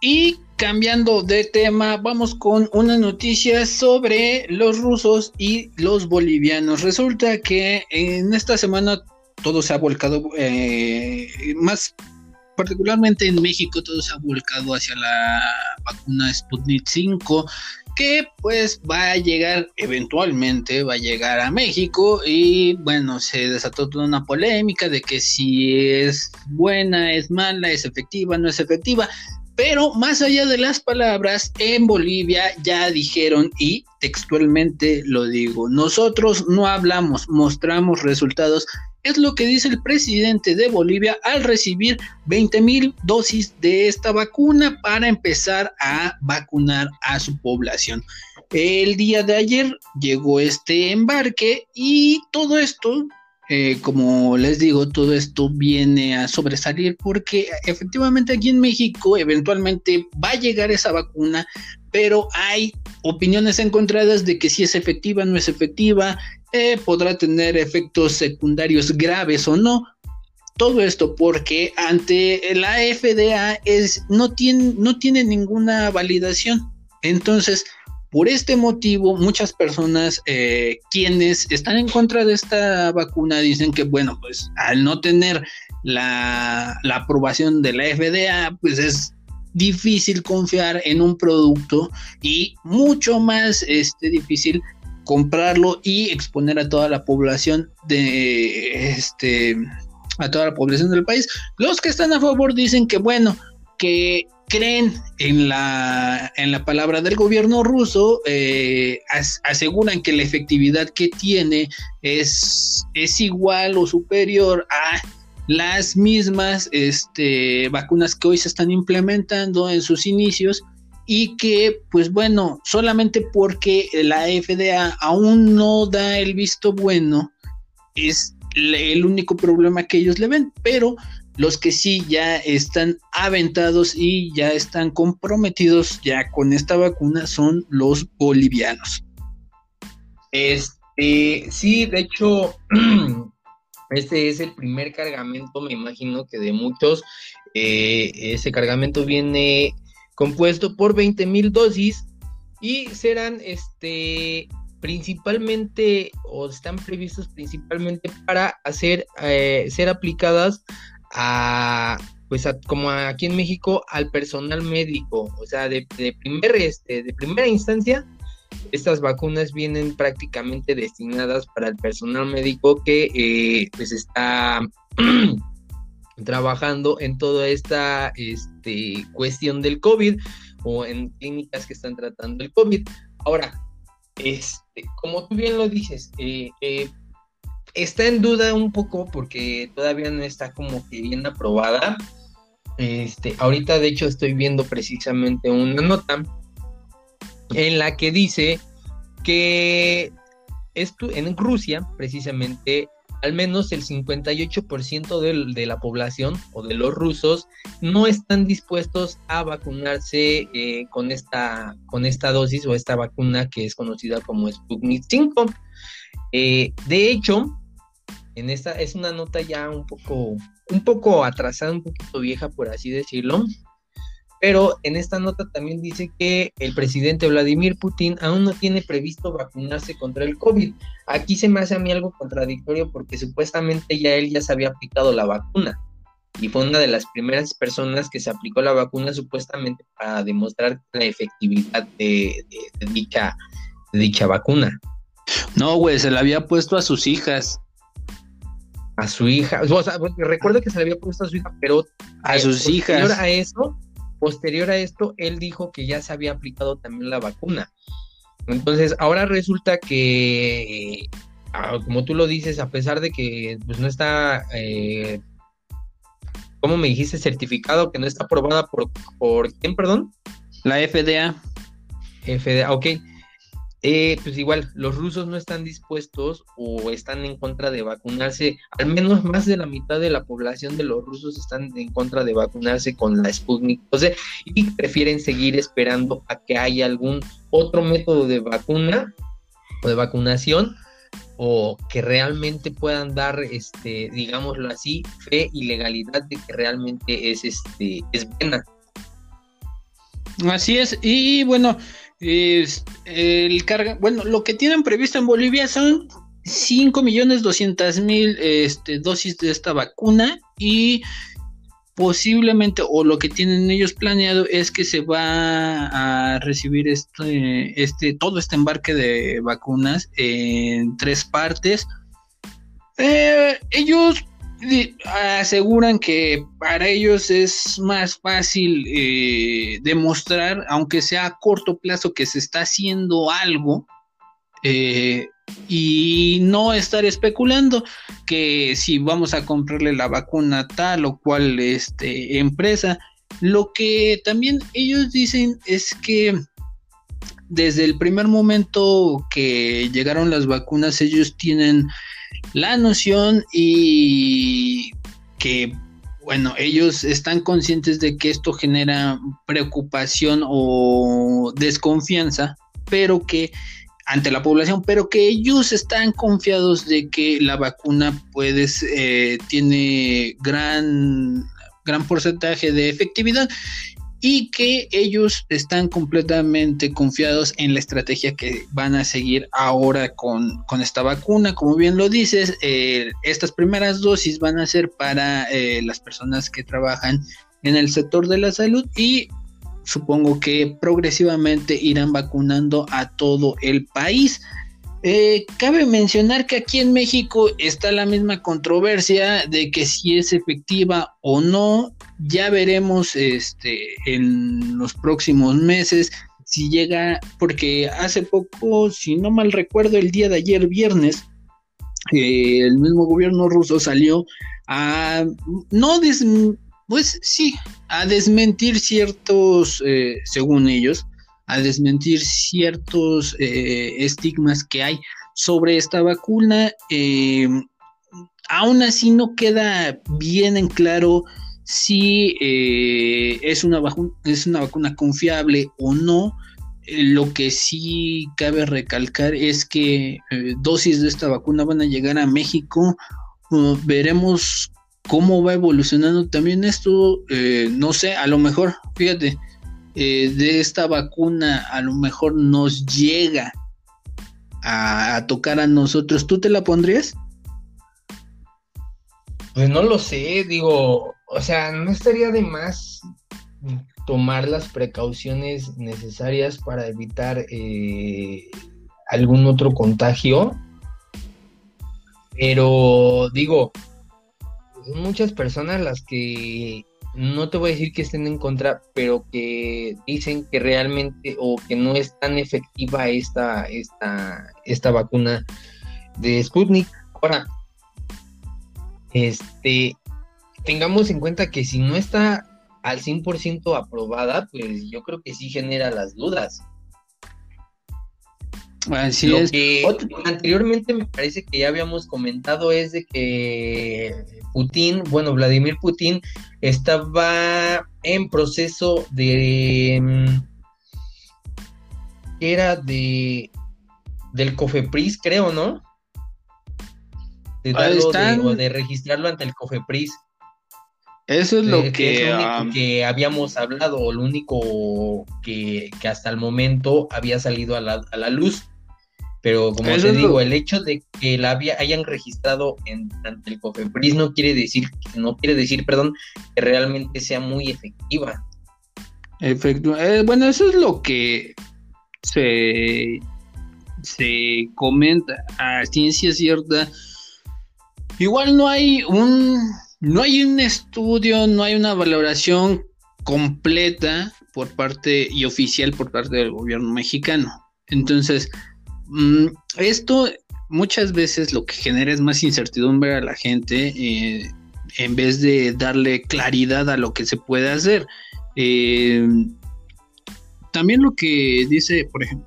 Y cambiando de tema, vamos con una noticia sobre los rusos y los bolivianos. Resulta que en esta semana todo se ha volcado, eh, más particularmente en México, todo se ha volcado hacia la vacuna Sputnik 5 que pues va a llegar eventualmente, va a llegar a México y bueno, se desató toda una polémica de que si es buena, es mala, es efectiva, no es efectiva. Pero más allá de las palabras, en Bolivia ya dijeron, y textualmente lo digo, nosotros no hablamos, mostramos resultados. Es lo que dice el presidente de Bolivia al recibir 20 mil dosis de esta vacuna para empezar a vacunar a su población. El día de ayer llegó este embarque y todo esto eh, como les digo, todo esto viene a sobresalir porque efectivamente aquí en México eventualmente va a llegar esa vacuna, pero hay opiniones encontradas de que si es efectiva, no es efectiva, eh, podrá tener efectos secundarios graves o no. Todo esto porque ante la FDA es, no, tiene, no tiene ninguna validación. Entonces, por este motivo, muchas personas eh, quienes están en contra de esta vacuna dicen que, bueno, pues al no tener la, aprobación de la FDA, pues es difícil confiar en un producto y mucho más este, difícil comprarlo y exponer a toda la población de este a toda la población del país. Los que están a favor dicen que bueno, que creen en la, en la palabra del gobierno ruso, eh, aseguran que la efectividad que tiene es, es igual o superior a las mismas este, vacunas que hoy se están implementando en sus inicios y que, pues bueno, solamente porque la FDA aún no da el visto bueno, es el único problema que ellos le ven, pero los que sí ya están aventados y ya están comprometidos ya con esta vacuna son los bolivianos. Este, sí, de hecho, este es el primer cargamento, me imagino que de muchos. Eh, ese cargamento viene compuesto por 20 mil dosis y serán este principalmente o están previstos principalmente para hacer eh, ser aplicadas a pues como aquí en México al personal médico, o sea, de, primer, este, de primera instancia, estas vacunas vienen prácticamente destinadas para el personal médico que eh, pues está trabajando en toda esta este, cuestión del COVID o en clínicas que están tratando el COVID. Ahora, este, como tú bien lo dices, eh, eh, está en duda un poco porque todavía no está como que bien aprobada. Este, ahorita de hecho estoy viendo precisamente una nota en la que dice que esto, en Rusia, precisamente, al menos el 58% de, la población o de los rusos no están dispuestos a vacunarse eh, con, esta, con esta dosis o esta vacuna que es conocida como Sputnik 5. Eh, de hecho, en esta es una nota ya un poco, un poco atrasada, un poquito vieja, por así decirlo. Pero en esta nota también dice que el presidente Vladimir Putin aún no tiene previsto vacunarse contra el COVID. Aquí se me hace a mí algo contradictorio porque supuestamente ya él ya se había aplicado la vacuna y fue una de las primeras personas que se aplicó la vacuna supuestamente para demostrar la efectividad de, dicha, de dicha vacuna. No, güey, se la había puesto a sus hijas a su hija, o sea, recuerdo que se le había puesto a su hija, pero a, sus hijas. a eso, posterior a esto, él dijo que ya se había aplicado también la vacuna. Entonces, ahora resulta que, ah, como tú lo dices, a pesar de que pues, no está eh, ¿cómo me dijiste? Certificado que no está aprobada por, por quién, perdón? La FDA. FDA, ok. Eh, pues igual, los rusos no están dispuestos o están en contra de vacunarse, al menos más de la mitad de la población de los rusos están en contra de vacunarse con la Sputnik y prefieren seguir esperando a que haya algún otro método de vacuna o de vacunación o que realmente puedan dar, este, digámoslo así, fe y legalidad de que realmente es, este, es buena. Así es, y bueno, es, el carga, bueno, lo que tienen previsto en Bolivia son 5 millones 200 mil este, dosis de esta vacuna y posiblemente o lo que tienen ellos planeado es que se va a recibir este, este todo este embarque de vacunas en tres partes. Eh, ellos aseguran que para ellos es más fácil eh, demostrar, aunque sea a corto plazo, que se está haciendo algo eh, y no estar especulando que si vamos a comprarle la vacuna tal o cual este, empresa. Lo que también ellos dicen es que desde el primer momento que llegaron las vacunas, ellos tienen la noción y que, bueno, ellos están conscientes de que esto genera preocupación o desconfianza, pero que ante la población, pero que ellos están confiados de que la vacuna puede, eh, tiene gran, gran porcentaje de efectividad y que ellos están completamente confiados en la estrategia que van a seguir ahora con, esta vacuna. Como bien lo dices, eh, estas primeras dosis van a ser para eh, las personas que trabajan en el sector de la salud y supongo que progresivamente irán vacunando a todo el país. Eh, cabe mencionar que aquí en México está la misma controversia de que si es efectiva o no. Ya veremos este, en los próximos meses si llega, porque hace poco, si no mal recuerdo, el día de ayer viernes, eh, el mismo gobierno ruso salió a no pues sí, a desmentir ciertos, eh, según ellos, a desmentir ciertos eh, estigmas que hay sobre esta vacuna. Aún así no queda bien en claro si eh, es, una es una vacuna confiable o no. lo que sí cabe recalcar es que dosis de esta vacuna van a llegar a México. Veremos cómo va evolucionando también esto. no sé, a lo mejor, fíjate, eh, de esta vacuna a lo mejor nos llega a, tocar a nosotros, ¿tú te la pondrías? Pues no lo sé, digo, o sea, no estaría de más tomar las precauciones necesarias para evitar eh, algún otro contagio. Pero digo, muchas personas las que no te voy a decir que estén en contra, pero que dicen que realmente o que no es tan efectiva esta, esta, esta vacuna de Sputnik. Ahora, este, tengamos en cuenta que si no está al 100% aprobada, pues yo creo que sí genera las dudas. Así es. anteriormente me parece que ya habíamos comentado es de que Putin, bueno, Vladimir Putin estaba en proceso de mm, era de del Cofepris, creo, ¿no? De, darlo, de, registrarlo ante el Cofepris. Eso es lo que, que, que, habíamos hablado, lo único que, que, hasta el momento había salido a la, a la luz. Pero como te digo, el hecho de que la hayan registrado en, ante el COFEPRIS no quiere decir, no quiere decir, perdón, que realmente sea muy efectiva. Efecto, eh, bueno, eso es lo que se, se comenta a ciencia cierta. Igual no hay un no hay un estudio, no hay una valoración completa por parte y oficial por parte del gobierno mexicano. Entonces, Mm, esto muchas veces lo que genera es más incertidumbre a la gente. Eh, en vez de darle claridad a lo que se puede hacer. Eh, también lo que dice, por ejemplo,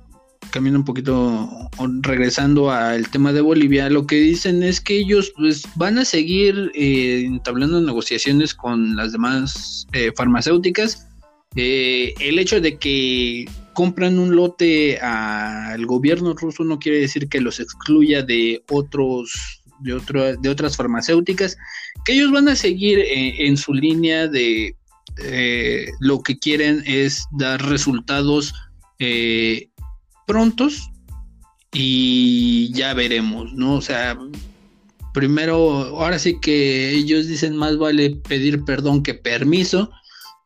cambiando un poquito, regresando al tema de Bolivia, lo que dicen es que ellos pues, van a seguir eh, entablando negociaciones con las demás eh, farmacéuticas. el hecho de que compran un lote al gobierno ruso no quiere decir que los excluya de otros de, otro, de otras farmacéuticas que ellos van a seguir eh, en su línea de eh, lo que quieren es dar resultados eh, prontos y ya veremos, ¿no? O sea, primero, ahora sí que ellos dicen más vale pedir perdón que permiso.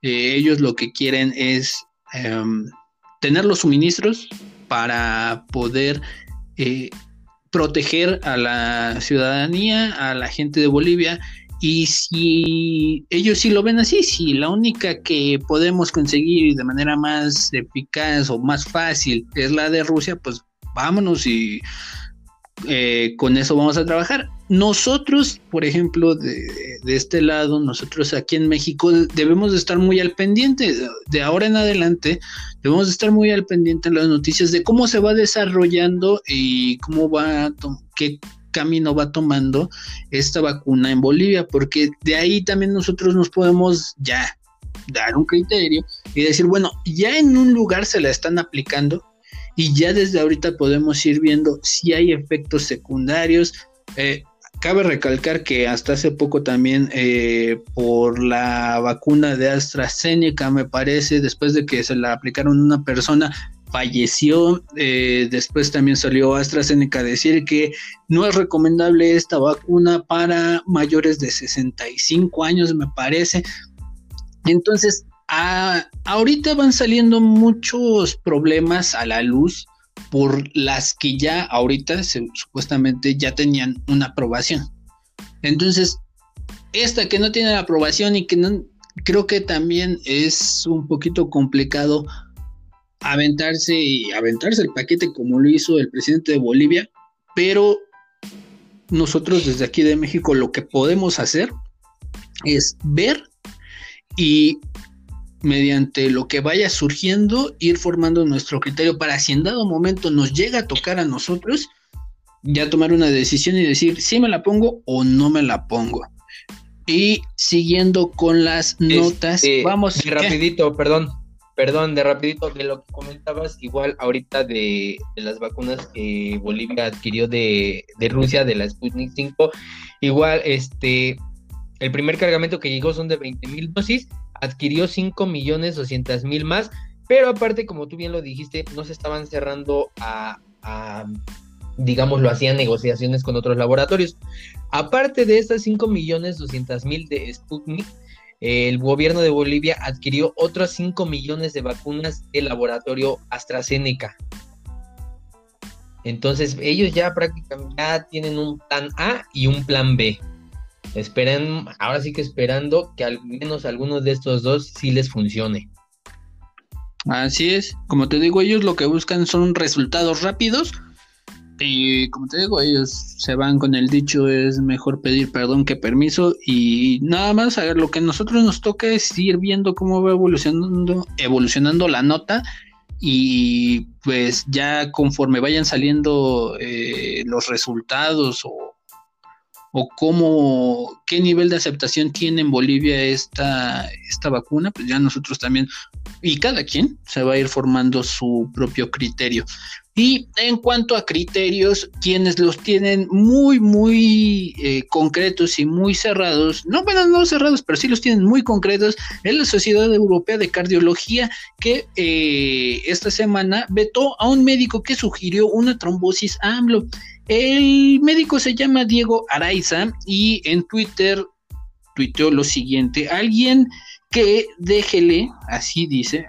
ellos lo que quieren es em, tener los suministros para poder eh, proteger a la ciudadanía, a la gente de Bolivia. Y si ellos sí lo ven así, si la única que podemos conseguir de manera más eficaz o más fácil es la de Rusia, pues vámonos y eh, con eso vamos a trabajar. Nosotros, por ejemplo, de, este lado, nosotros aquí en México debemos de estar muy al pendiente. De ahora en adelante, debemos de estar muy al pendiente en las noticias de cómo se va desarrollando y cómo va, qué camino va tomando esta vacuna en Bolivia, porque de ahí también nosotros nos podemos ya dar un criterio y decir, bueno, ya en un lugar se la están aplicando, y ya desde ahorita podemos ir viendo si hay efectos secundarios. Eh, cabe recalcar que hasta hace poco también eh, por la vacuna de AstraZeneca, me parece, después de que se la aplicaron a una persona, falleció. Eh, después también salió AstraZeneca a decir que no es recomendable esta vacuna para mayores de 65 años, me parece. Entonces, ahorita van saliendo muchos problemas a la luz por las que ya ahorita supuestamente ya tenían una aprobación. Entonces, esta que no tiene la aprobación y que no, creo que también es un poquito complicado aventarse y aventarse el paquete como lo hizo el presidente de Bolivia, pero nosotros desde aquí de México lo que podemos hacer es ver y mediante lo que vaya surgiendo, ir formando nuestro criterio para si en dado momento nos llega a tocar a nosotros, ya tomar una decisión y decir si me la pongo o no me la pongo. Y siguiendo con las notas, vamos. De rapidito, perdón, perdón, de rapidito, de lo que comentabas, igual ahorita de, las vacunas que Bolivia adquirió de, Rusia, de la Sputnik 5, igual este, el primer cargamento que llegó son de 20 mil dosis adquirió 5 millones 200 mil más, pero aparte, como tú bien lo dijiste, no se estaban cerrando a, digamos, lo hacían negociaciones con otros laboratorios. Aparte de estas 5 millones 200 mil de Sputnik, el gobierno de Bolivia adquirió otros 5 millones de vacunas del laboratorio AstraZeneca. Entonces ellos ya prácticamente tienen un plan A y un plan B. Esperen, ahora sí que esperando que al menos algunos de estos dos sí les funcione. Así es, como te digo, ellos lo que buscan son resultados rápidos y como te digo, ellos se van con el dicho es mejor pedir perdón que permiso y nada más a ver, lo que a nosotros nos toca es ir viendo cómo va evolucionando, evolucionando la nota y pues ya conforme vayan saliendo eh, los resultados o o cómo, qué nivel de aceptación tiene en Bolivia esta, esta vacuna, pues ya nosotros también, y cada quien se va a ir formando su propio criterio. Y en cuanto a criterios, quienes los tienen muy, muy eh, concretos y muy cerrados, no, bueno, no cerrados, pero sí los tienen muy concretos, es la Sociedad Europea de Cardiología que eh, esta semana vetó a un médico que sugirió una trombosis AMLO. El médico se llama Diego Araiza y en Twitter tuiteó lo siguiente, alguien que déjele, así dice,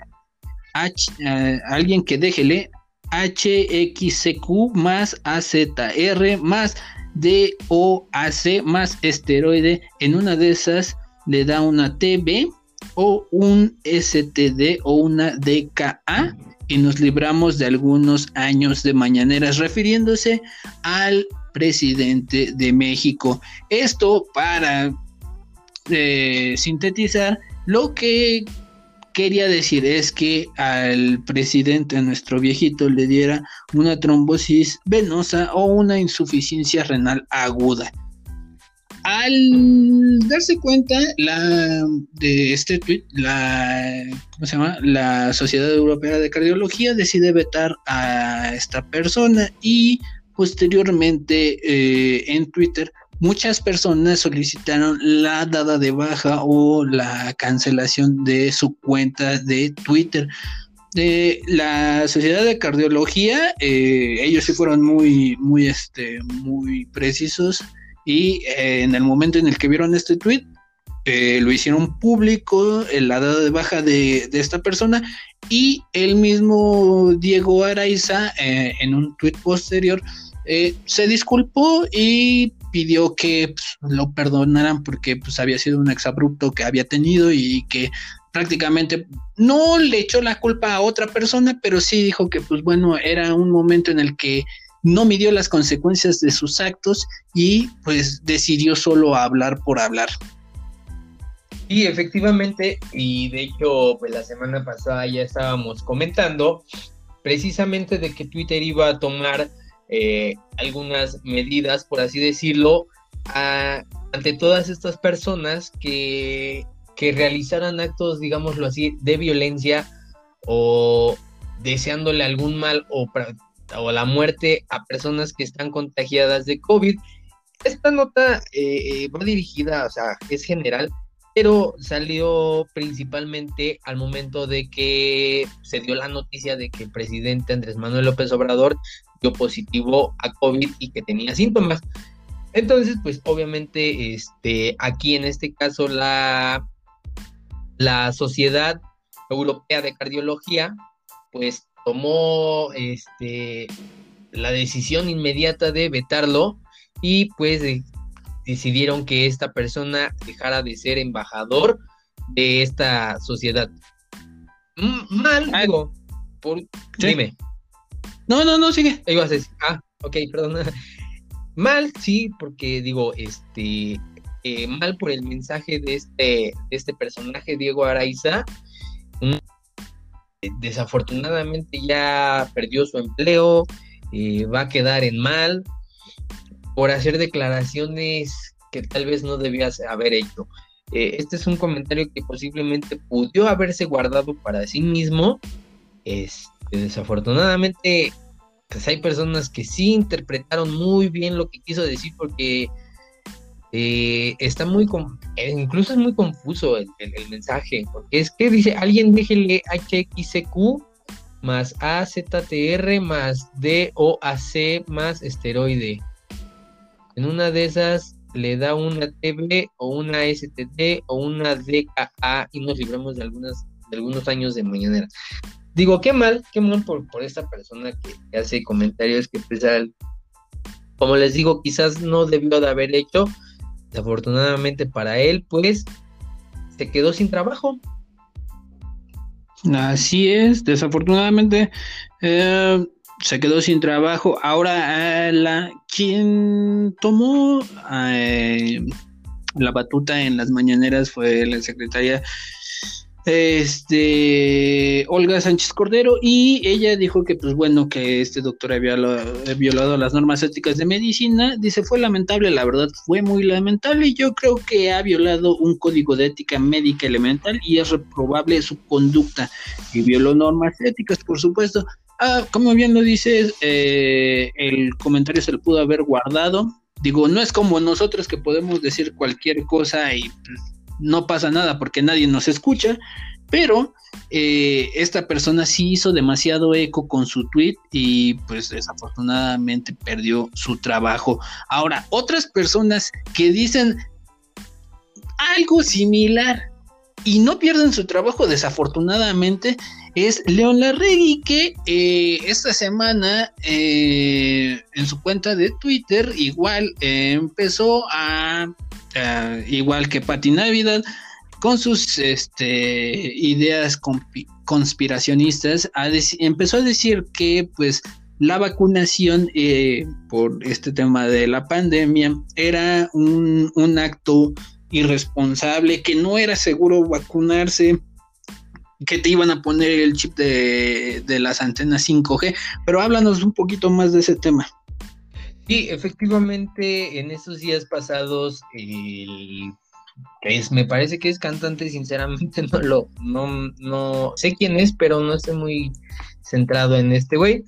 eh, alguien que déjele HXCQ más AZR más DOAC más esteroide, en una de esas le da una TB o un STD o una DKA y nos libramos de algunos años de mañaneras refiriéndose al presidente de México. Esto para eh, sintetizar, lo que quería decir es que al presidente, nuestro viejito, le diera una trombosis venosa o una insuficiencia renal aguda. Al darse cuenta la, de este tweet, la Sociedad Europea de Cardiología decide vetar a esta persona y posteriormente eh, en Twitter muchas personas solicitaron la dada de baja o la cancelación de su cuenta de Twitter. De la Sociedad de Cardiología, eh, ellos sí fueron muy, muy, este, muy precisos y eh, en el momento en el que vieron este tweet, eh, lo hicieron público, la dada de baja de, de, esta persona y el mismo Diego Araiza en un tweet posterior se disculpó y pidió que pues, lo perdonaran porque pues, había sido un exabrupto que había tenido y que prácticamente no le echó la culpa a otra persona, pero sí dijo que pues bueno, era un momento en el que no midió las consecuencias de sus actos y pues decidió solo hablar por hablar. Sí, efectivamente, y de hecho, pues la semana pasada ya estábamos comentando precisamente de que Twitter iba a tomar eh, algunas medidas, por así decirlo, ante todas estas personas que, que realizaran actos, digámoslo así, de violencia o deseándole algún mal o, o la muerte a personas que están contagiadas de COVID. Esta nota eh, va dirigida, o sea, es general, pero salió principalmente al momento de que se dio la noticia de que el presidente Andrés Manuel López Obrador positivo a COVID y que tenía síntomas. Entonces, pues obviamente, este, aquí en este caso la, la Sociedad Europea de Cardiología, pues tomó este, la decisión inmediata de vetarlo y pues decidieron que esta persona dejara de ser embajador de esta sociedad. mal, algo. Por, Dime. No, no, no, sigue. Ah, ok, perdón. mal, sí, porque digo, este, eh, mal por el mensaje de este, este personaje, Diego Araiza. desafortunadamente ya perdió su empleo, eh, va a quedar en mal por hacer declaraciones que tal vez no debías haber hecho. Eh, este es un comentario que posiblemente pudo haberse guardado para sí mismo. Este, desafortunadamente, pues hay personas que sí interpretaron muy bien lo que quiso decir porque eh, está muy, eh, incluso es muy confuso el, mensaje, porque es que dice, alguien déjele HXQ más AZTR más DOAC más esteroide. En una de esas le da una TB o una STD o una DKA y nos libramos de algunas de algunos años de mañanera digo, qué mal, qué mal por, por esta persona que, hace comentarios que pues, como les digo, quizás no debió de haber hecho. Desafortunadamente para él, pues se quedó sin trabajo. Así es, desafortunadamente eh, se quedó sin trabajo. Ahora, la, quien tomó eh, la batuta en las mañaneras fue la secretaria este Olga Sánchez Cordero y ella dijo que pues bueno que este doctor había violado las normas éticas de medicina. Dice fue lamentable la verdad fue muy lamentable. Y yo creo que ha violado un código de ética médica elemental y es reprobable su conducta y violó normas éticas por supuesto. Ah, como bien lo dices eh, el comentario se le pudo haber guardado. Digo no es como nosotros que podemos decir cualquier cosa y pues, no pasa nada porque nadie nos escucha, pero eh, esta persona sí hizo demasiado eco con su tweet y pues desafortunadamente perdió su trabajo. Ahora, otras personas que dicen algo similar y no pierden su trabajo desafortunadamente es León Larregui que eh, esta semana eh, en su cuenta de Twitter igual empezó a eh, igual que Pati Navidad, con sus este, ideas conspiracionisas, empezó a decir que pues la vacunación eh, por este tema de la pandemia era un, acto irresponsable, que no era seguro vacunarse, que te iban a poner el chip de, de las antenas 5G, pero háblanos un poquito más de ese tema. Sí, efectivamente, en esos días pasados, el es, me parece que es cantante, sinceramente no lo, no, no sé quién es, pero no estoy muy centrado en este güey.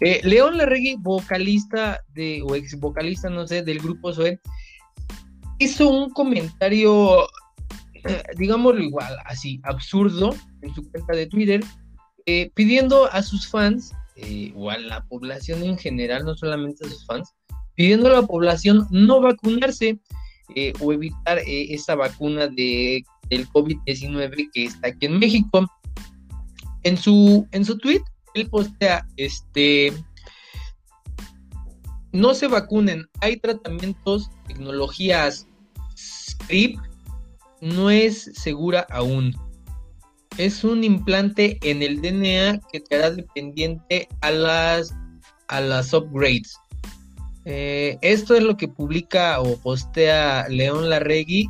Eh, León Larregui, vocalista de, o ex vocalista, no sé, del grupo Zoe, hizo un comentario, digámoslo igual, así, absurdo, en su cuenta de Twitter, eh, pidiendo a sus fans, eh, o a la población en general, no solamente a sus fans, pidiendo a la población no vacunarse eh, o evitar eh, esta vacuna de, del COVID-19 que está aquí en México. En su, en su tweet, él postea, este, no se vacunen, hay tratamientos, tecnologías script, no es segura aún. Es un implante en el DNA que te hará dependiente a las, a las upgrades. Eh, esto es lo que publica o postea León Larregui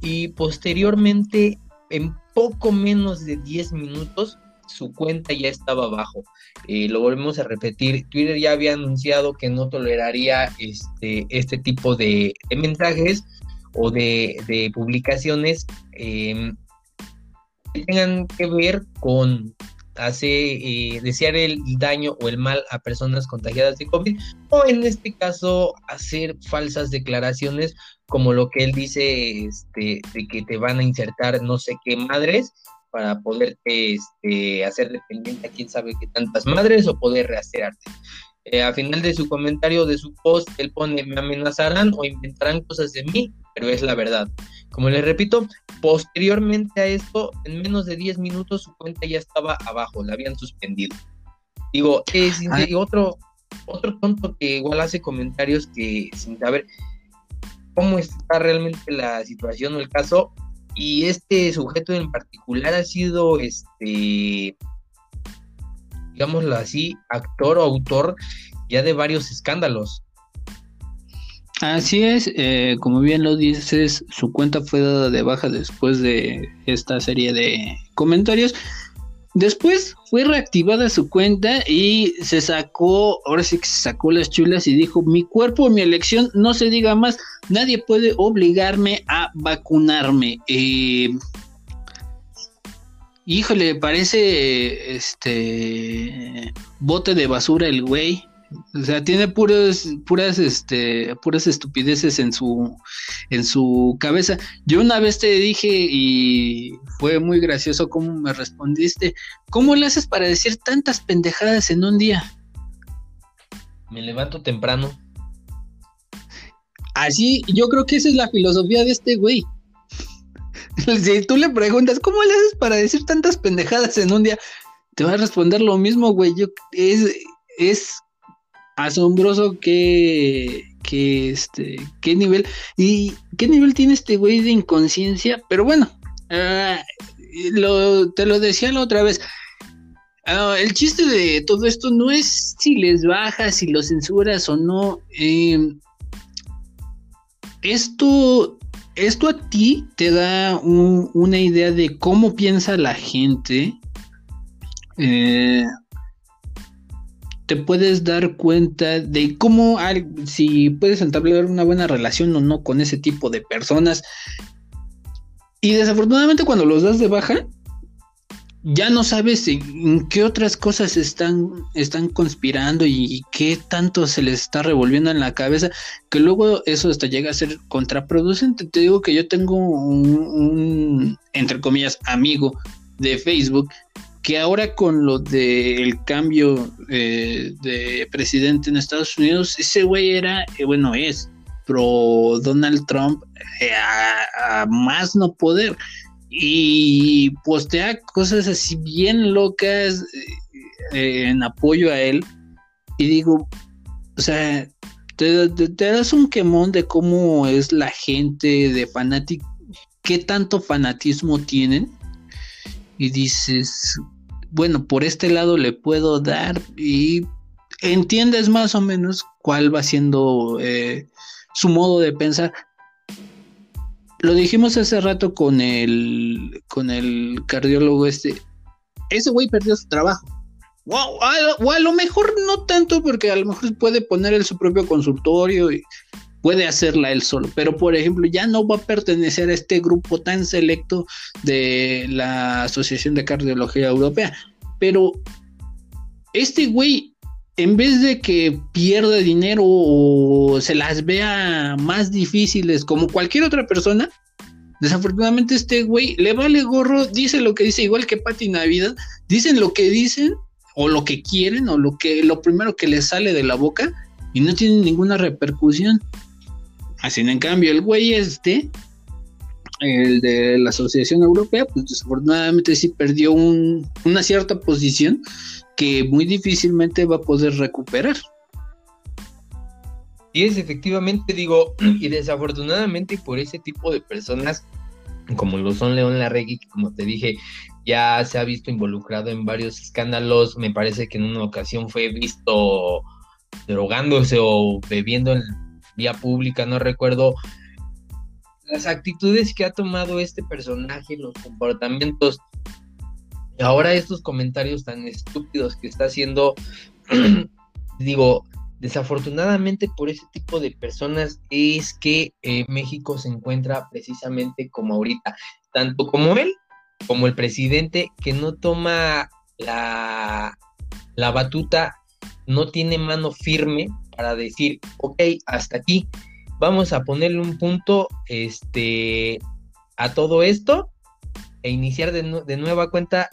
y posteriormente en poco menos de 10 minutos su cuenta ya estaba abajo. Eh, lo volvemos a repetir, Twitter ya había anunciado que no toleraría este, este tipo de, mensajes o de, publicaciones em, que tengan que ver con hace eh, desear el daño o el mal a personas contagiadas de COVID o en este caso hacer falsas declaraciones como lo que él dice este, de que te van a insertar no sé qué madres para poderte este, hacer dependiente a quién sabe qué tantas madres o poder rehacerarte. Eh, a final de su comentario de su post, él pone, me amenazarán o inventarán cosas de mí, pero es la verdad. Como les repito, posteriormente a esto, en menos de 10 minutos su cuenta ya estaba abajo, la habían suspendido. Digo, es ah. otro, otro tonto que igual hace comentarios que sin saber cómo está realmente la situación o el caso, y este sujeto en particular ha sido, este, digámoslo así, actor o autor ya de varios escándalos. Así es, eh, como bien lo dices, su cuenta fue dada de baja después de esta serie de comentarios. Después fue reactivada su cuenta y se sacó, ahora sí que se sacó las chulas y dijo, mi cuerpo, mi elección, no se diga más, nadie puede obligarme a vacunarme. Eh, híjole, parece este bote de basura el güey. O sea, tiene puras, puras, este, puras estupideces en su, en su cabeza. Yo una vez te dije y fue muy gracioso cómo me respondiste. ¿Cómo le haces para decir tantas pendejadas en un día? Me levanto temprano. Así, yo creo que esa es la filosofía de este güey. Si tú le preguntas, ¿cómo le haces para decir tantas pendejadas en un día? Te va a responder lo mismo, güey. Es, es asombroso que, que este, qué nivel, y qué nivel tiene este güey de inconsciencia, pero bueno, ah, te lo decía la otra vez. Ah, el chiste de todo esto no es si les bajas, si lo censuras o no. Em, esto, esto a ti te da una idea de cómo piensa la gente. Eh, te puedes dar cuenta de cómo, si puedes entablar una buena relación o no con ese tipo de personas. Y desafortunadamente cuando los das de baja, ya no sabes en qué otras cosas están, están conspirando y, qué tanto se les está revolviendo en la cabeza, que luego eso hasta llega a ser contraproducente. Te digo que yo tengo un entre comillas, amigo de Facebook que ahora con lo del cambio eh, de presidente en Estados Unidos, ese güey era, eh, bueno, es pro Donald Trump eh, a, más no poder y postea cosas así bien locas en apoyo a él y digo, o sea, te, te, das un quemón de cómo es la gente de fanático, qué tanto fanatismo tienen y dices, bueno, por este lado le puedo dar y entiendes más o menos cuál va siendo eh, su modo de pensar. Lo dijimos hace rato con el, con el cardiólogo este, ese güey perdió su trabajo. O a, lo mejor no tanto, porque a lo mejor puede poner en su propio consultorio y puede hacerla él solo, pero por ejemplo ya no va a pertenecer a este grupo tan selecto de la Asociación de Cardiología Europea. Pero este güey, en vez de que pierda dinero o se las vea más difíciles como cualquier otra persona, desafortunadamente este güey le vale gorro, dice lo que dice, igual que Pati Navidad, dicen lo que dicen o lo que quieren o lo que lo primero que les sale de la boca y no tienen ninguna repercusión. Así en cambio el güey este el de la Asociación Europea, pues desafortunadamente sí perdió una cierta posición que muy difícilmente va a poder recuperar. Y es efectivamente, digo, y desafortunadamente por ese tipo de personas, como lo son León Larregui, que como te dije, ya se ha visto involucrado en varios escándalos, me parece que en una ocasión fue visto drogándose o bebiendo en vía pública, no recuerdo las actitudes que ha tomado este personaje, los comportamientos, ahora estos comentarios tan estúpidos que está haciendo, digo, desafortunadamente por ese tipo de personas es que eh, México se encuentra precisamente como ahorita, tanto como él, como el presidente, que no toma la, la batuta, no tiene mano firme para decir, ok, hasta aquí, vamos a ponerle un punto este, a todo esto e iniciar de, nueva cuenta,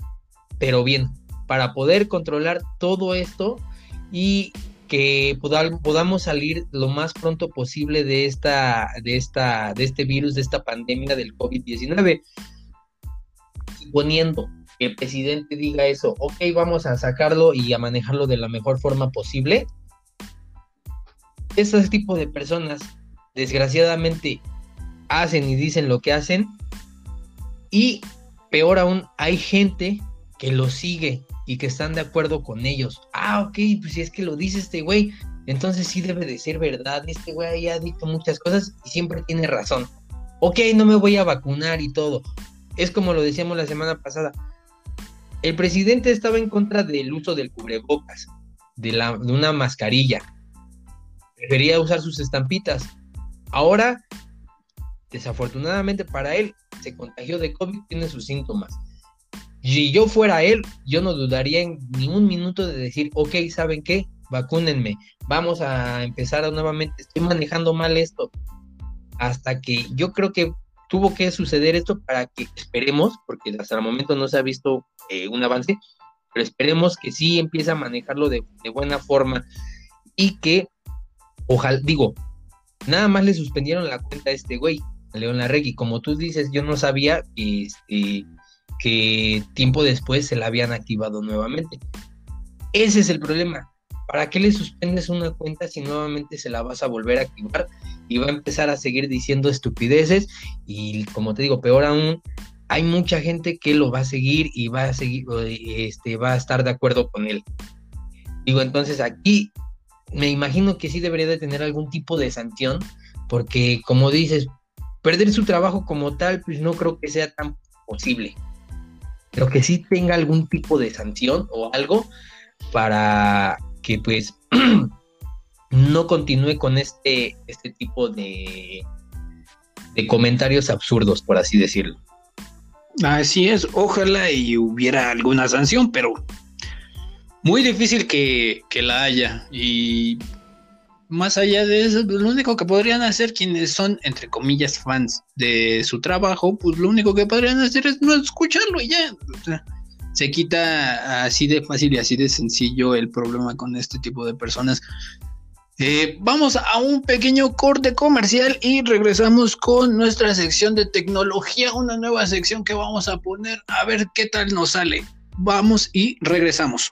pero bien, para poder controlar todo esto y que podamos salir lo más pronto posible de esta, de esta, de este virus, de esta pandemia del COVID-19. Suponiendo que el presidente diga eso, ok, vamos a sacarlo y a manejarlo de la mejor forma posible. Ese tipo de personas desgraciadamente hacen y dicen lo que hacen. Y peor aún, hay gente que lo sigue y que están de acuerdo con ellos. Ah, ok, pues si es que lo dice este güey, entonces sí debe de ser verdad. Este güey ha dicho muchas cosas y siempre tiene razón. Ok, no me voy a vacunar y todo. Es como lo decíamos la semana pasada. El presidente estaba en contra del uso del cubrebocas, de, la, de una mascarilla. Prefería usar sus estampitas. Ahora, desafortunadamente para él, se contagió de COVID, tiene sus síntomas. Si yo fuera él, yo no dudaría en ni un minuto de decir, ok, ¿saben qué? Vacúnenme, vamos a empezar nuevamente, estoy manejando mal esto. Hasta que yo creo que tuvo que suceder esto para que esperemos, porque hasta el momento no se ha visto eh, un avance, pero esperemos que sí empiece a manejarlo de, de buena forma y que, ojalá, digo, Nada más le suspendieron la cuenta a este güey, León Larregui. Como tú dices, yo no sabía este, que tiempo después se la habían activado nuevamente. Ese es el problema. ¿Para qué le suspendes una cuenta si nuevamente se la vas a volver a activar y va a empezar a seguir diciendo estupideces? Y como te digo, peor aún, hay mucha gente que lo va a seguir y va a seguir, este, va a estar de acuerdo con él. Digo, entonces aquí me imagino que sí debería de tener algún tipo de sanción, porque como dices, perder su trabajo como tal, pues no creo que sea tan posible. Pero que sí tenga algún tipo de sanción o algo para que pues no continúe con este, este tipo de, de comentarios absurdos, por así decirlo. Así es, ojalá y hubiera alguna sanción, pero muy difícil que, la haya. Y más allá de eso, pues, lo único que podrían hacer quienes son, entre comillas, fans de su trabajo, pues lo único que podrían hacer es no escucharlo y ya. se quita así de fácil y así de sencillo el problema con este tipo de personas. Eh, vamos a un pequeño corte comercial y regresamos con nuestra sección de tecnología, una nueva sección que vamos a poner a ver qué tal nos sale. Vamos y regresamos.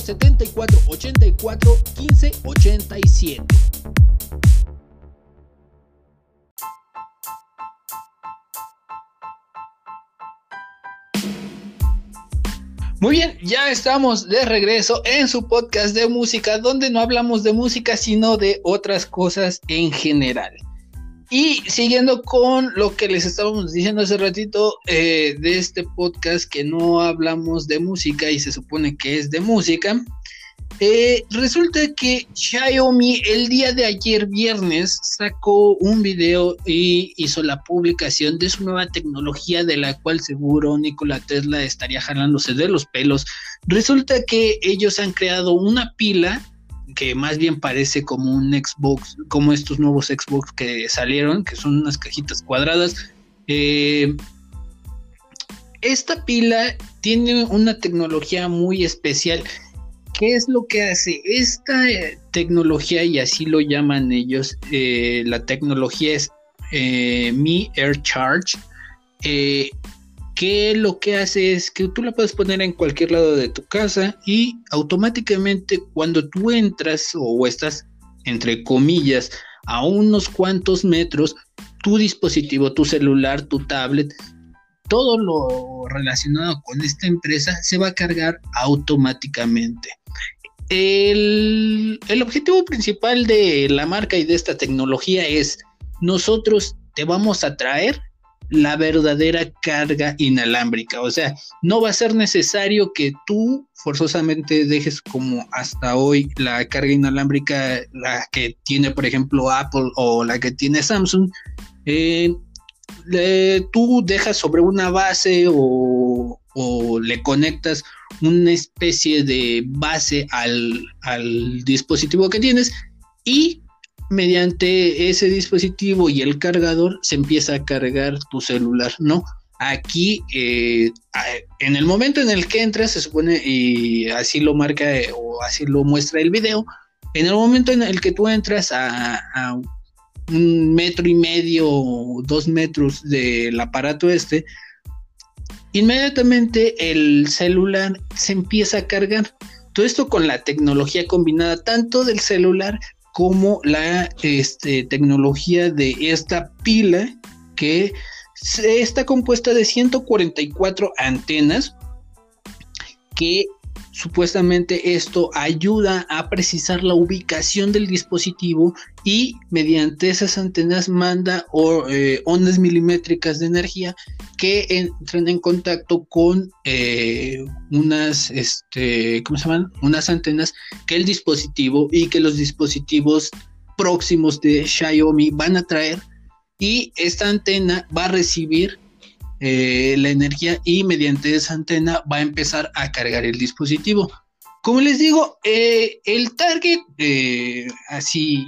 74 84 15 87. Muy bien, ya estamos de regreso en su podcast de música, donde no hablamos de música, sino de otras cosas en general. Y siguiendo con lo que les estábamos diciendo hace ratito eh, de este podcast, que no hablamos de música y se supone que es de música, eh, resulta que Xiaomi el día de ayer viernes sacó un video y hizo la publicación de su nueva tecnología de la cual seguro Nikola Tesla estaría jalándose de los pelos. Resulta que ellos han creado una pila que más bien parece como un Xbox, como estos nuevos Xbox que salieron, que son unas cajitas cuadradas. Eh, esta pila tiene una tecnología muy especial ¿Qué es lo que hace? Esta eh, tecnología, y así lo llaman ellos, eh, la tecnología es Mi Air Charge, que lo que hace es que tú la puedes poner en cualquier lado de tu casa y automáticamente cuando tú entras o estás, entre comillas, a unos cuantos metros, tu dispositivo, tu celular, tu tablet, todo lo relacionado con esta empresa se va a cargar automáticamente. El, objetivo principal de la marca y de esta tecnología es nosotros te vamos a traer la verdadera carga inalámbrica. O sea, no va a ser necesario que tú forzosamente dejes como hasta hoy la carga inalámbrica, la que tiene, por ejemplo, Apple o la que tiene Samsung. Tú dejas sobre una base o, le conectas una especie de base al, dispositivo que tienes y mediante ese dispositivo y el cargador se empieza a cargar tu celular, ¿no? Aquí, eh, en el momento en el que entras, se supone, y así lo marca eh, o así lo muestra el video, en el momento en el que tú entras a, a un metro y medio o dos metros del aparato este, inmediatamente el celular se empieza a cargar. Todo esto con la tecnología combinada tanto del celular como la este, tecnología de esta pila que está compuesta de 144 antenas que Supuestamente esto ayuda a precisar la ubicación del dispositivo y mediante esas antenas manda eh, ondas milimétricas de energía que entran en contacto con eh, unas, este, ¿cómo se llaman? Unas antenas que el dispositivo y que los dispositivos próximos de Xiaomi van a traer y esta antena va a recibir eh, la energía y mediante esa antena va a empezar a cargar el dispositivo. Como les digo, eh, el target eh, así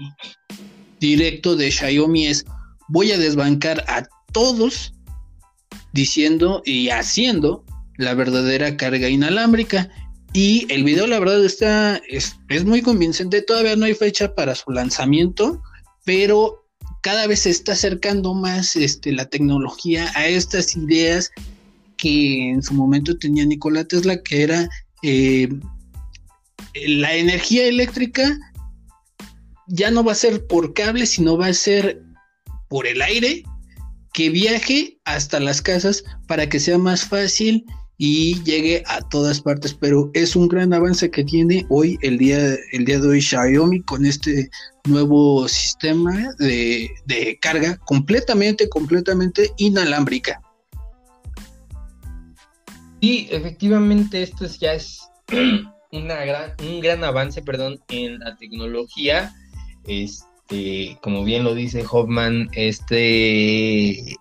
directo de Xiaomi es voy a desbancar a todos diciendo y haciendo la verdadera carga inalámbrica. Y el video, la verdad, está es, es muy convincente. Todavía no hay fecha para su lanzamiento, pero cada vez se está acercando más este, la tecnología a estas ideas que en su momento tenía Nikola Tesla, que era eh, la energía eléctrica ya no va a ser por cable, sino va a ser por el aire que viaje hasta las casas para que sea más fácil y llegue a todas partes. Pero es un gran avance que tiene hoy el día, el día de hoy Xiaomi con este nuevo sistema de, carga completamente, completamente inalámbrica. Sí, efectivamente, esto ya es una gran, un gran avance, perdón, en la tecnología. Este, como bien lo dice Hoffman, este,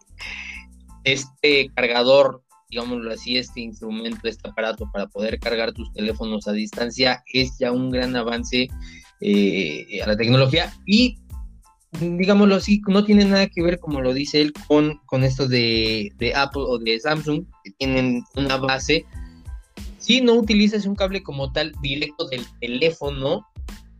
este cargador digámoslo así, este instrumento, este aparato para poder cargar tus teléfonos a distancia es ya un gran avance eh, a la tecnología y digámoslo así, no tiene nada que ver, como lo dice él, con, con esto de, de Apple o de Samsung, que tienen una base. Si no utilizas un cable como tal directo del teléfono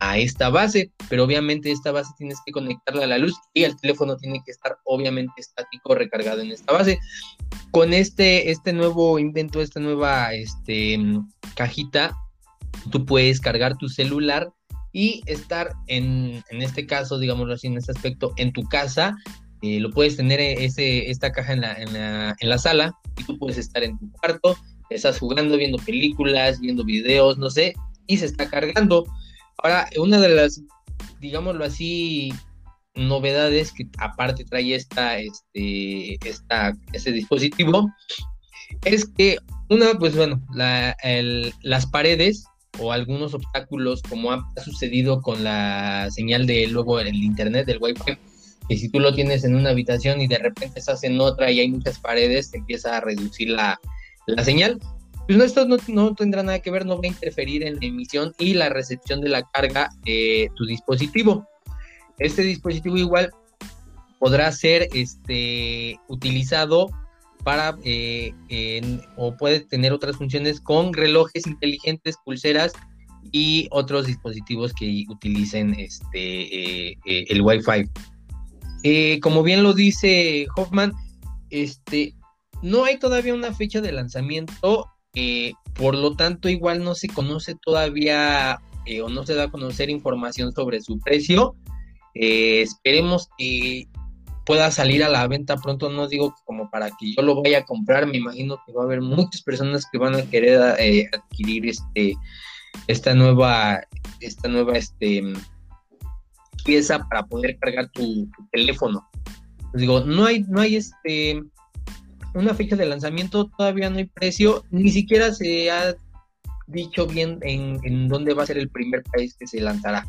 a esta base, pero obviamente esta base tienes que conectarla a la luz y el teléfono tiene que estar obviamente estático recargado en esta base. Con este, este nuevo invento, esta nueva este, cajita, tú puedes cargar tu celular y estar en, en este caso, digámoslo así, en este aspecto, en tu casa. Eh, lo puedes tener ese, esta caja en la, en, la, en la sala y tú puedes estar en tu cuarto, estás jugando, viendo películas, viendo videos, no sé, y se está cargando. Ahora, una de las, digámoslo así, novedades que aparte trae esta, este, esta, este dispositivo es que una, pues bueno, la, el, las paredes o algunos obstáculos como ha sucedido con la señal de luego el internet del wifi que si tú lo tienes en una habitación y de repente estás en otra y hay muchas paredes te empieza a reducir la, la señal pues no, esto no, tendrá nada que ver, no va a interferir en la emisión y la recepción de la carga de tu dispositivo. Este dispositivo igual podrá ser este, utilizado para eh, o puede tener otras funciones con relojes inteligentes, pulseras y otros dispositivos que utilicen este eh, eh, el Wi-Fi. como bien lo dice Hoffman, este no hay todavía una fecha de lanzamiento eh, por lo tanto, igual no se conoce todavía eh, o no se da a conocer información sobre su precio. Eh, esperemos que pueda salir a la venta pronto. No digo como para que yo lo vaya a comprar. Me imagino que va a haber muchas personas que van a querer adquirir este esta nueva esta nueva este pieza para poder cargar tu, teléfono. digo, no hay no hay este una fecha de lanzamiento, todavía no hay precio, ni siquiera se ha dicho bien en, dónde va a ser el primer país que se lanzará.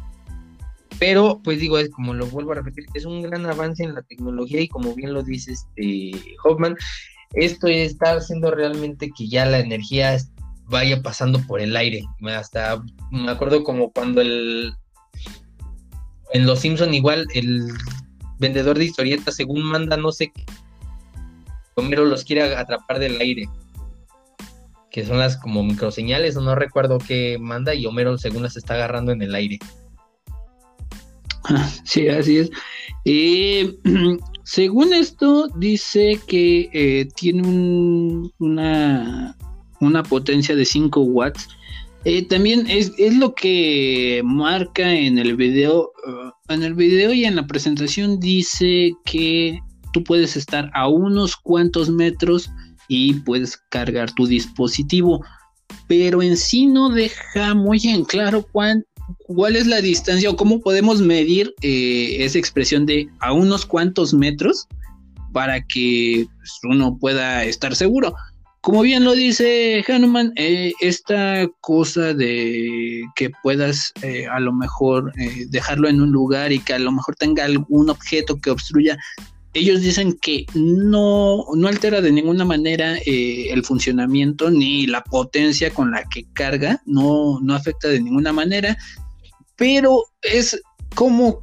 Pero, pues digo, es como lo vuelvo a repetir, es un gran avance en la tecnología y como bien lo dice este Hoffman, esto está haciendo realmente que ya la energía vaya pasando por el aire. Hasta me acuerdo como cuando el en Los Simpson igual el vendedor de historietas según manda no sé Homero los quiere atrapar del aire. Que son las como microseñales, no recuerdo qué manda, y Homero según las está agarrando en el aire. Sí, así es. según esto, dice que eh, tiene una, una potencia de 5 watts. Eh, también es, es, lo que marca en el video. Uh, en el video y en la presentación dice que tú puedes estar a unos cuantos metros y puedes cargar tu dispositivo, pero en sí no deja muy en claro cuál, cuál es la distancia o cómo podemos medir eh, esa expresión de a unos cuantos metros para que pues, uno pueda estar seguro. Como bien lo dice Hanuman, eh, esta cosa de que puedas eh, a lo mejor dejarlo en un lugar y que a lo mejor tenga algún objeto que obstruya ellos dicen que no, no altera de ninguna manera eh, el funcionamiento ni la potencia con la que carga, no, no afecta de ninguna manera, pero es como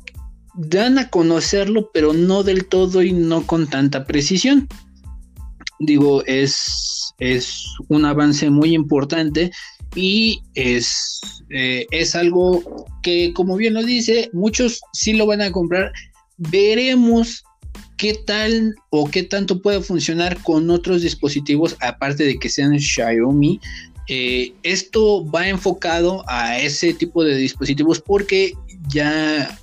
dan a conocerlo, pero no del todo y no con tanta precisión. Digo, es, es un avance muy importante y es, eh, es algo que, como bien lo dice, muchos sí lo van a comprar. Veremos qué tal o qué tanto puede funcionar con otros dispositivos aparte de que sean Xiaomi. Eh, esto va enfocado a ese tipo de dispositivos porque ya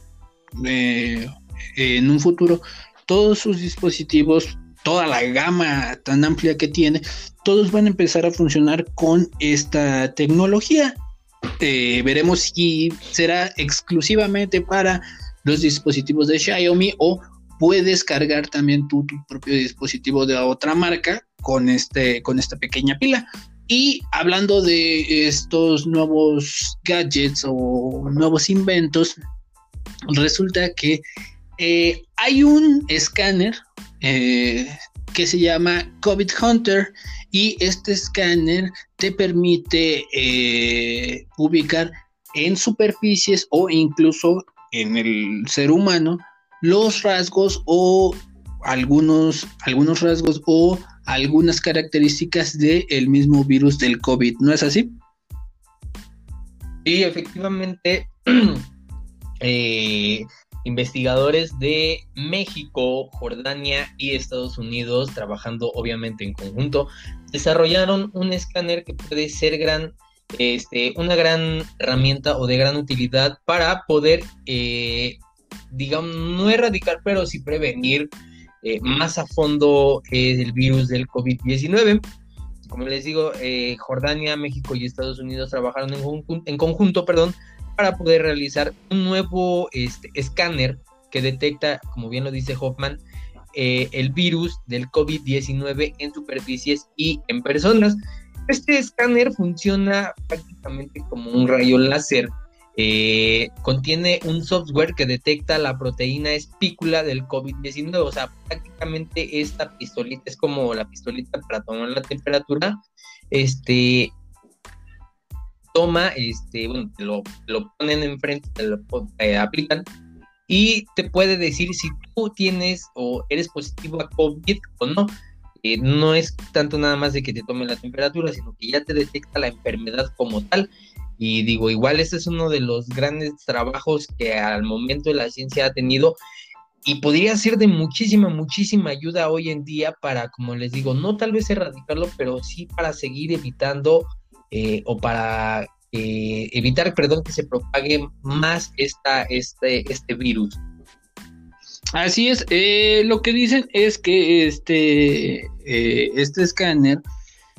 eh, en un futuro todos sus dispositivos, toda la gama tan amplia que tiene, todos van a empezar a funcionar con esta tecnología. Eh, veremos si será exclusivamente para los dispositivos de Xiaomi o puedes cargar también tu, propio dispositivo de otra marca con, este, con esta pequeña pila. Y hablando de estos nuevos gadgets o nuevos inventos, resulta que eh, hay un escáner, eh, que se llama COVID Hunter y este escáner te permite eh, ubicar en superficies o incluso en el ser humano los rasgos o algunos, algunos rasgos o algunas características del mismo virus del COVID, ¿no es así? Sí, efectivamente, eh, investigadores de México, Jordania y Estados Unidos, trabajando obviamente en conjunto, desarrollaron un escáner que puede ser gran, este, una gran herramienta o de gran utilidad para poder, eh, digamos, no erradicar, pero sí prevenir eh, más a fondo el virus del COVID-19. Como les digo, eh, Jordania, México y Estados Unidos trabajaron en, en conjunto, perdón, para poder realizar un nuevo este, escáner que detecta, como bien lo dice Hoffman, eh, el virus del COVID-19 en superficies y en personas. Este escáner funciona prácticamente como un rayo láser. Eh, contiene un software que detecta la proteína espícula del COVID-19. O sea, prácticamente esta pistolita es como la pistolita para tomar la temperatura. Este, toma, este, bueno, te lo, ponen enfrente, te lo aplican y te puede decir si tú tienes o eres positivo a COVID o no. Eh, no es tanto nada más de que te tome la temperatura, sino que ya te detecta la enfermedad como tal. Y digo, igual este es uno de los grandes trabajos que al momento la ciencia ha tenido y podría ser de muchísima, muchísima ayuda hoy en día para, como les digo, no tal vez erradicarlo, pero sí para seguir evitando eh, o para eh, evitar, perdón, que se propague más esta, este, este virus. Así es, eh, lo que dicen es que este, este escáner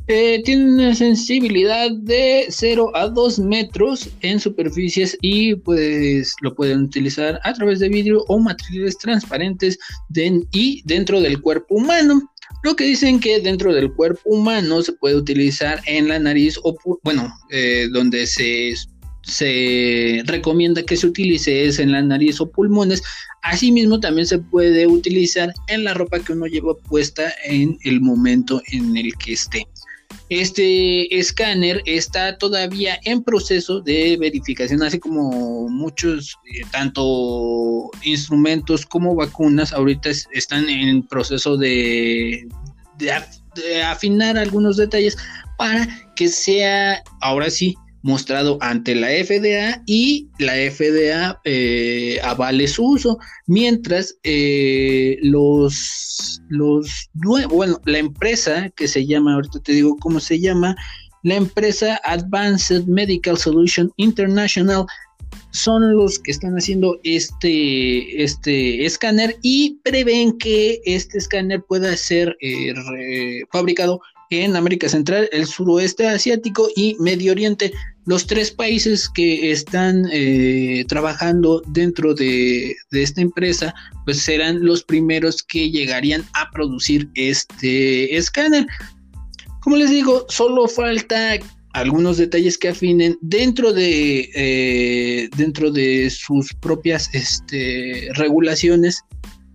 tiene una sensibilidad de 0 a 2 metros en superficies y pues lo pueden utilizar a través de vidrio o materiales transparentes y dentro del cuerpo humano. Lo que dicen que dentro del cuerpo humano se puede utilizar en la nariz o, bueno, eh, donde se, se recomienda que se utilice es en la nariz o pulmones. Asimismo, también se puede utilizar en la ropa que uno lleva puesta en el momento en el que esté. Este escáner está todavía en proceso de verificación, así como muchos, eh, tanto instrumentos como vacunas, ahorita están en proceso de, de afinar algunos detalles para que sea ahora sí mostrado ante la FDA y la FDA eh, avale su uso, mientras eh, los, los, bueno, la empresa que se llama, ahorita te digo cómo se llama, la empresa Advanced Medical Solution International son los que están haciendo este, este escáner y prevén que este escáner pueda ser eh, fabricado en América Central, el suroeste asiático y Medio Oriente. Los tres países que están eh, trabajando dentro de, esta empresa, pues serán los primeros que llegarían a producir este escáner. Como les digo, solo falta algunos detalles que afinen dentro de eh, dentro de sus propias este, regulaciones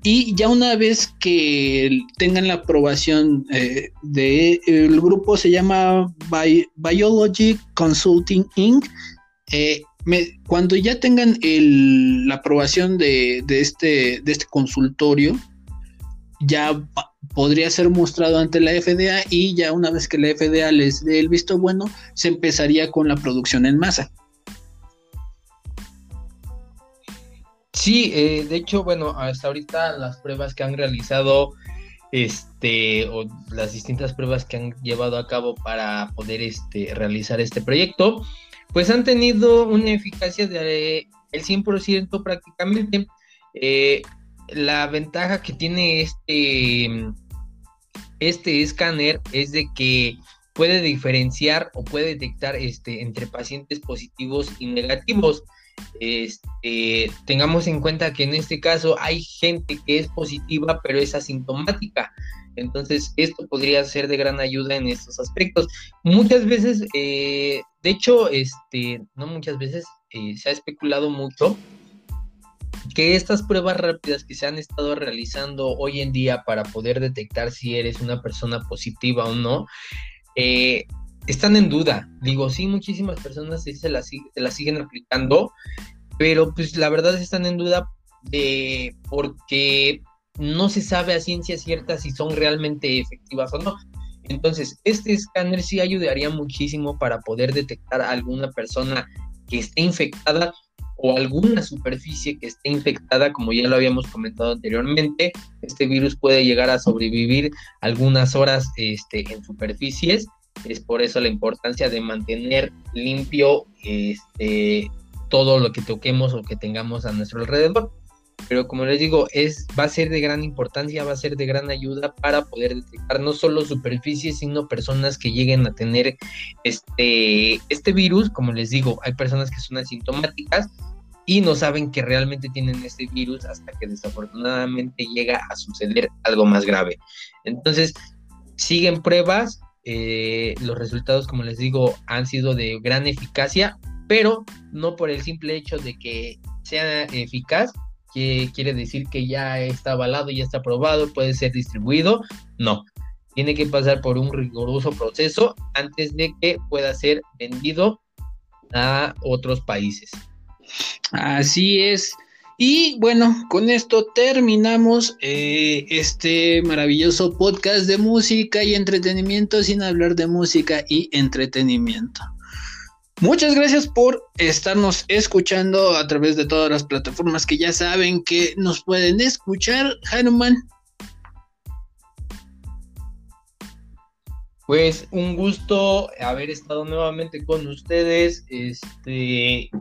y ya una vez que tengan la aprobación eh, de el grupo se llama Biology Consulting Inc. Eh, cuando ya tengan la aprobación de, este, de este consultorio, ya podría ser mostrado ante la FDA y ya una vez que la FDA les dé el visto bueno, se empezaría con la producción en masa. Sí, eh, de hecho, bueno, hasta ahorita las pruebas que han realizado, este, o las distintas pruebas que han llevado a cabo para poder este, realizar este proyecto, pues han tenido una eficacia de el 100% prácticamente. Eh, la ventaja que tiene este, este escáner es de que puede diferenciar o puede detectar este, entre pacientes positivos y negativos. Este, tengamos en cuenta que en este caso hay gente que es positiva pero es asintomática. Entonces, esto podría ser de gran ayuda en estos aspectos. Muchas veces, eh, de hecho, este, no muchas veces, eh, se ha especulado mucho que estas pruebas rápidas que se han estado realizando hoy en día para poder detectar si eres una persona positiva o no, eh, están en duda. Digo, sí, muchísimas personas se las, se siguen aplicando, pero pues la verdad están en duda de porque no se sabe a ciencia cierta si son realmente efectivas o no. Entonces, este escáner sí ayudaría muchísimo para poder detectar a alguna persona que esté infectada o alguna superficie que esté infectada, como ya lo habíamos comentado anteriormente, este virus puede llegar a sobrevivir algunas horas este, en superficies. Es por eso la importancia de mantener limpio este, todo lo que toquemos o que tengamos a nuestro alrededor pero como les digo, es, va a ser de gran importancia, va a ser de gran ayuda para poder detectar no solo superficies, sino personas que lleguen a tener este, este virus. Como les digo, hay personas que son asintomáticas y no saben que realmente tienen este virus hasta que desafortunadamente llega a suceder algo más grave. Entonces, siguen pruebas, eh, los resultados, como les digo, han sido de gran eficacia, pero no por el simple hecho de que sea eficaz, que quiere decir que ya está avalado, ya está aprobado, puede ser distribuido. No, tiene que pasar por un riguroso proceso antes de que pueda ser vendido a otros países. Así es. Y bueno, con esto terminamos eh, este maravilloso podcast de música y entretenimiento sin hablar de música y entretenimiento. Muchas gracias por estarnos escuchando a través de todas las plataformas que ya saben que nos pueden escuchar. Hanuman. Pues un gusto haber estado nuevamente con ustedes. Este,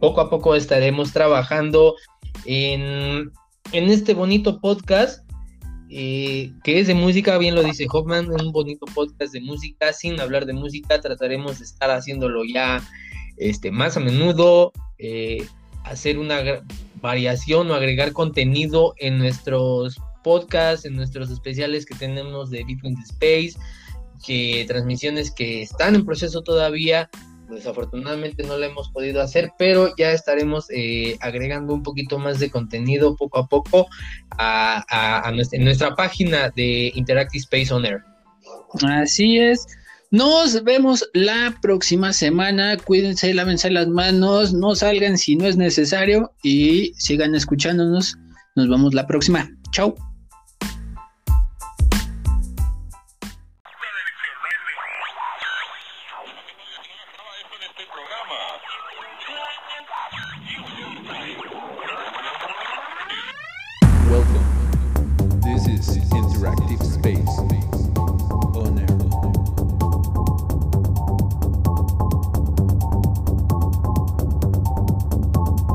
poco a poco estaremos trabajando en, este bonito podcast eh, que es de música, bien lo dice Hoffman, un bonito podcast de música, sin hablar de música, trataremos de estar haciéndolo ya este, más a menudo, eh, hacer una variación o agregar contenido en nuestros podcasts, en nuestros especiales que tenemos de Between the Space, que transmisiones que están en proceso todavía, desafortunadamente no lo hemos podido hacer, pero ya estaremos eh, agregando un poquito más de contenido poco a poco a, nuestra, en nuestra página de Interactive Space On Air. Así es. Nos vemos la próxima semana. Cuídense, lávense las manos, no salgan si no es necesario y sigan escuchándonos. Nos vemos la próxima. Chao.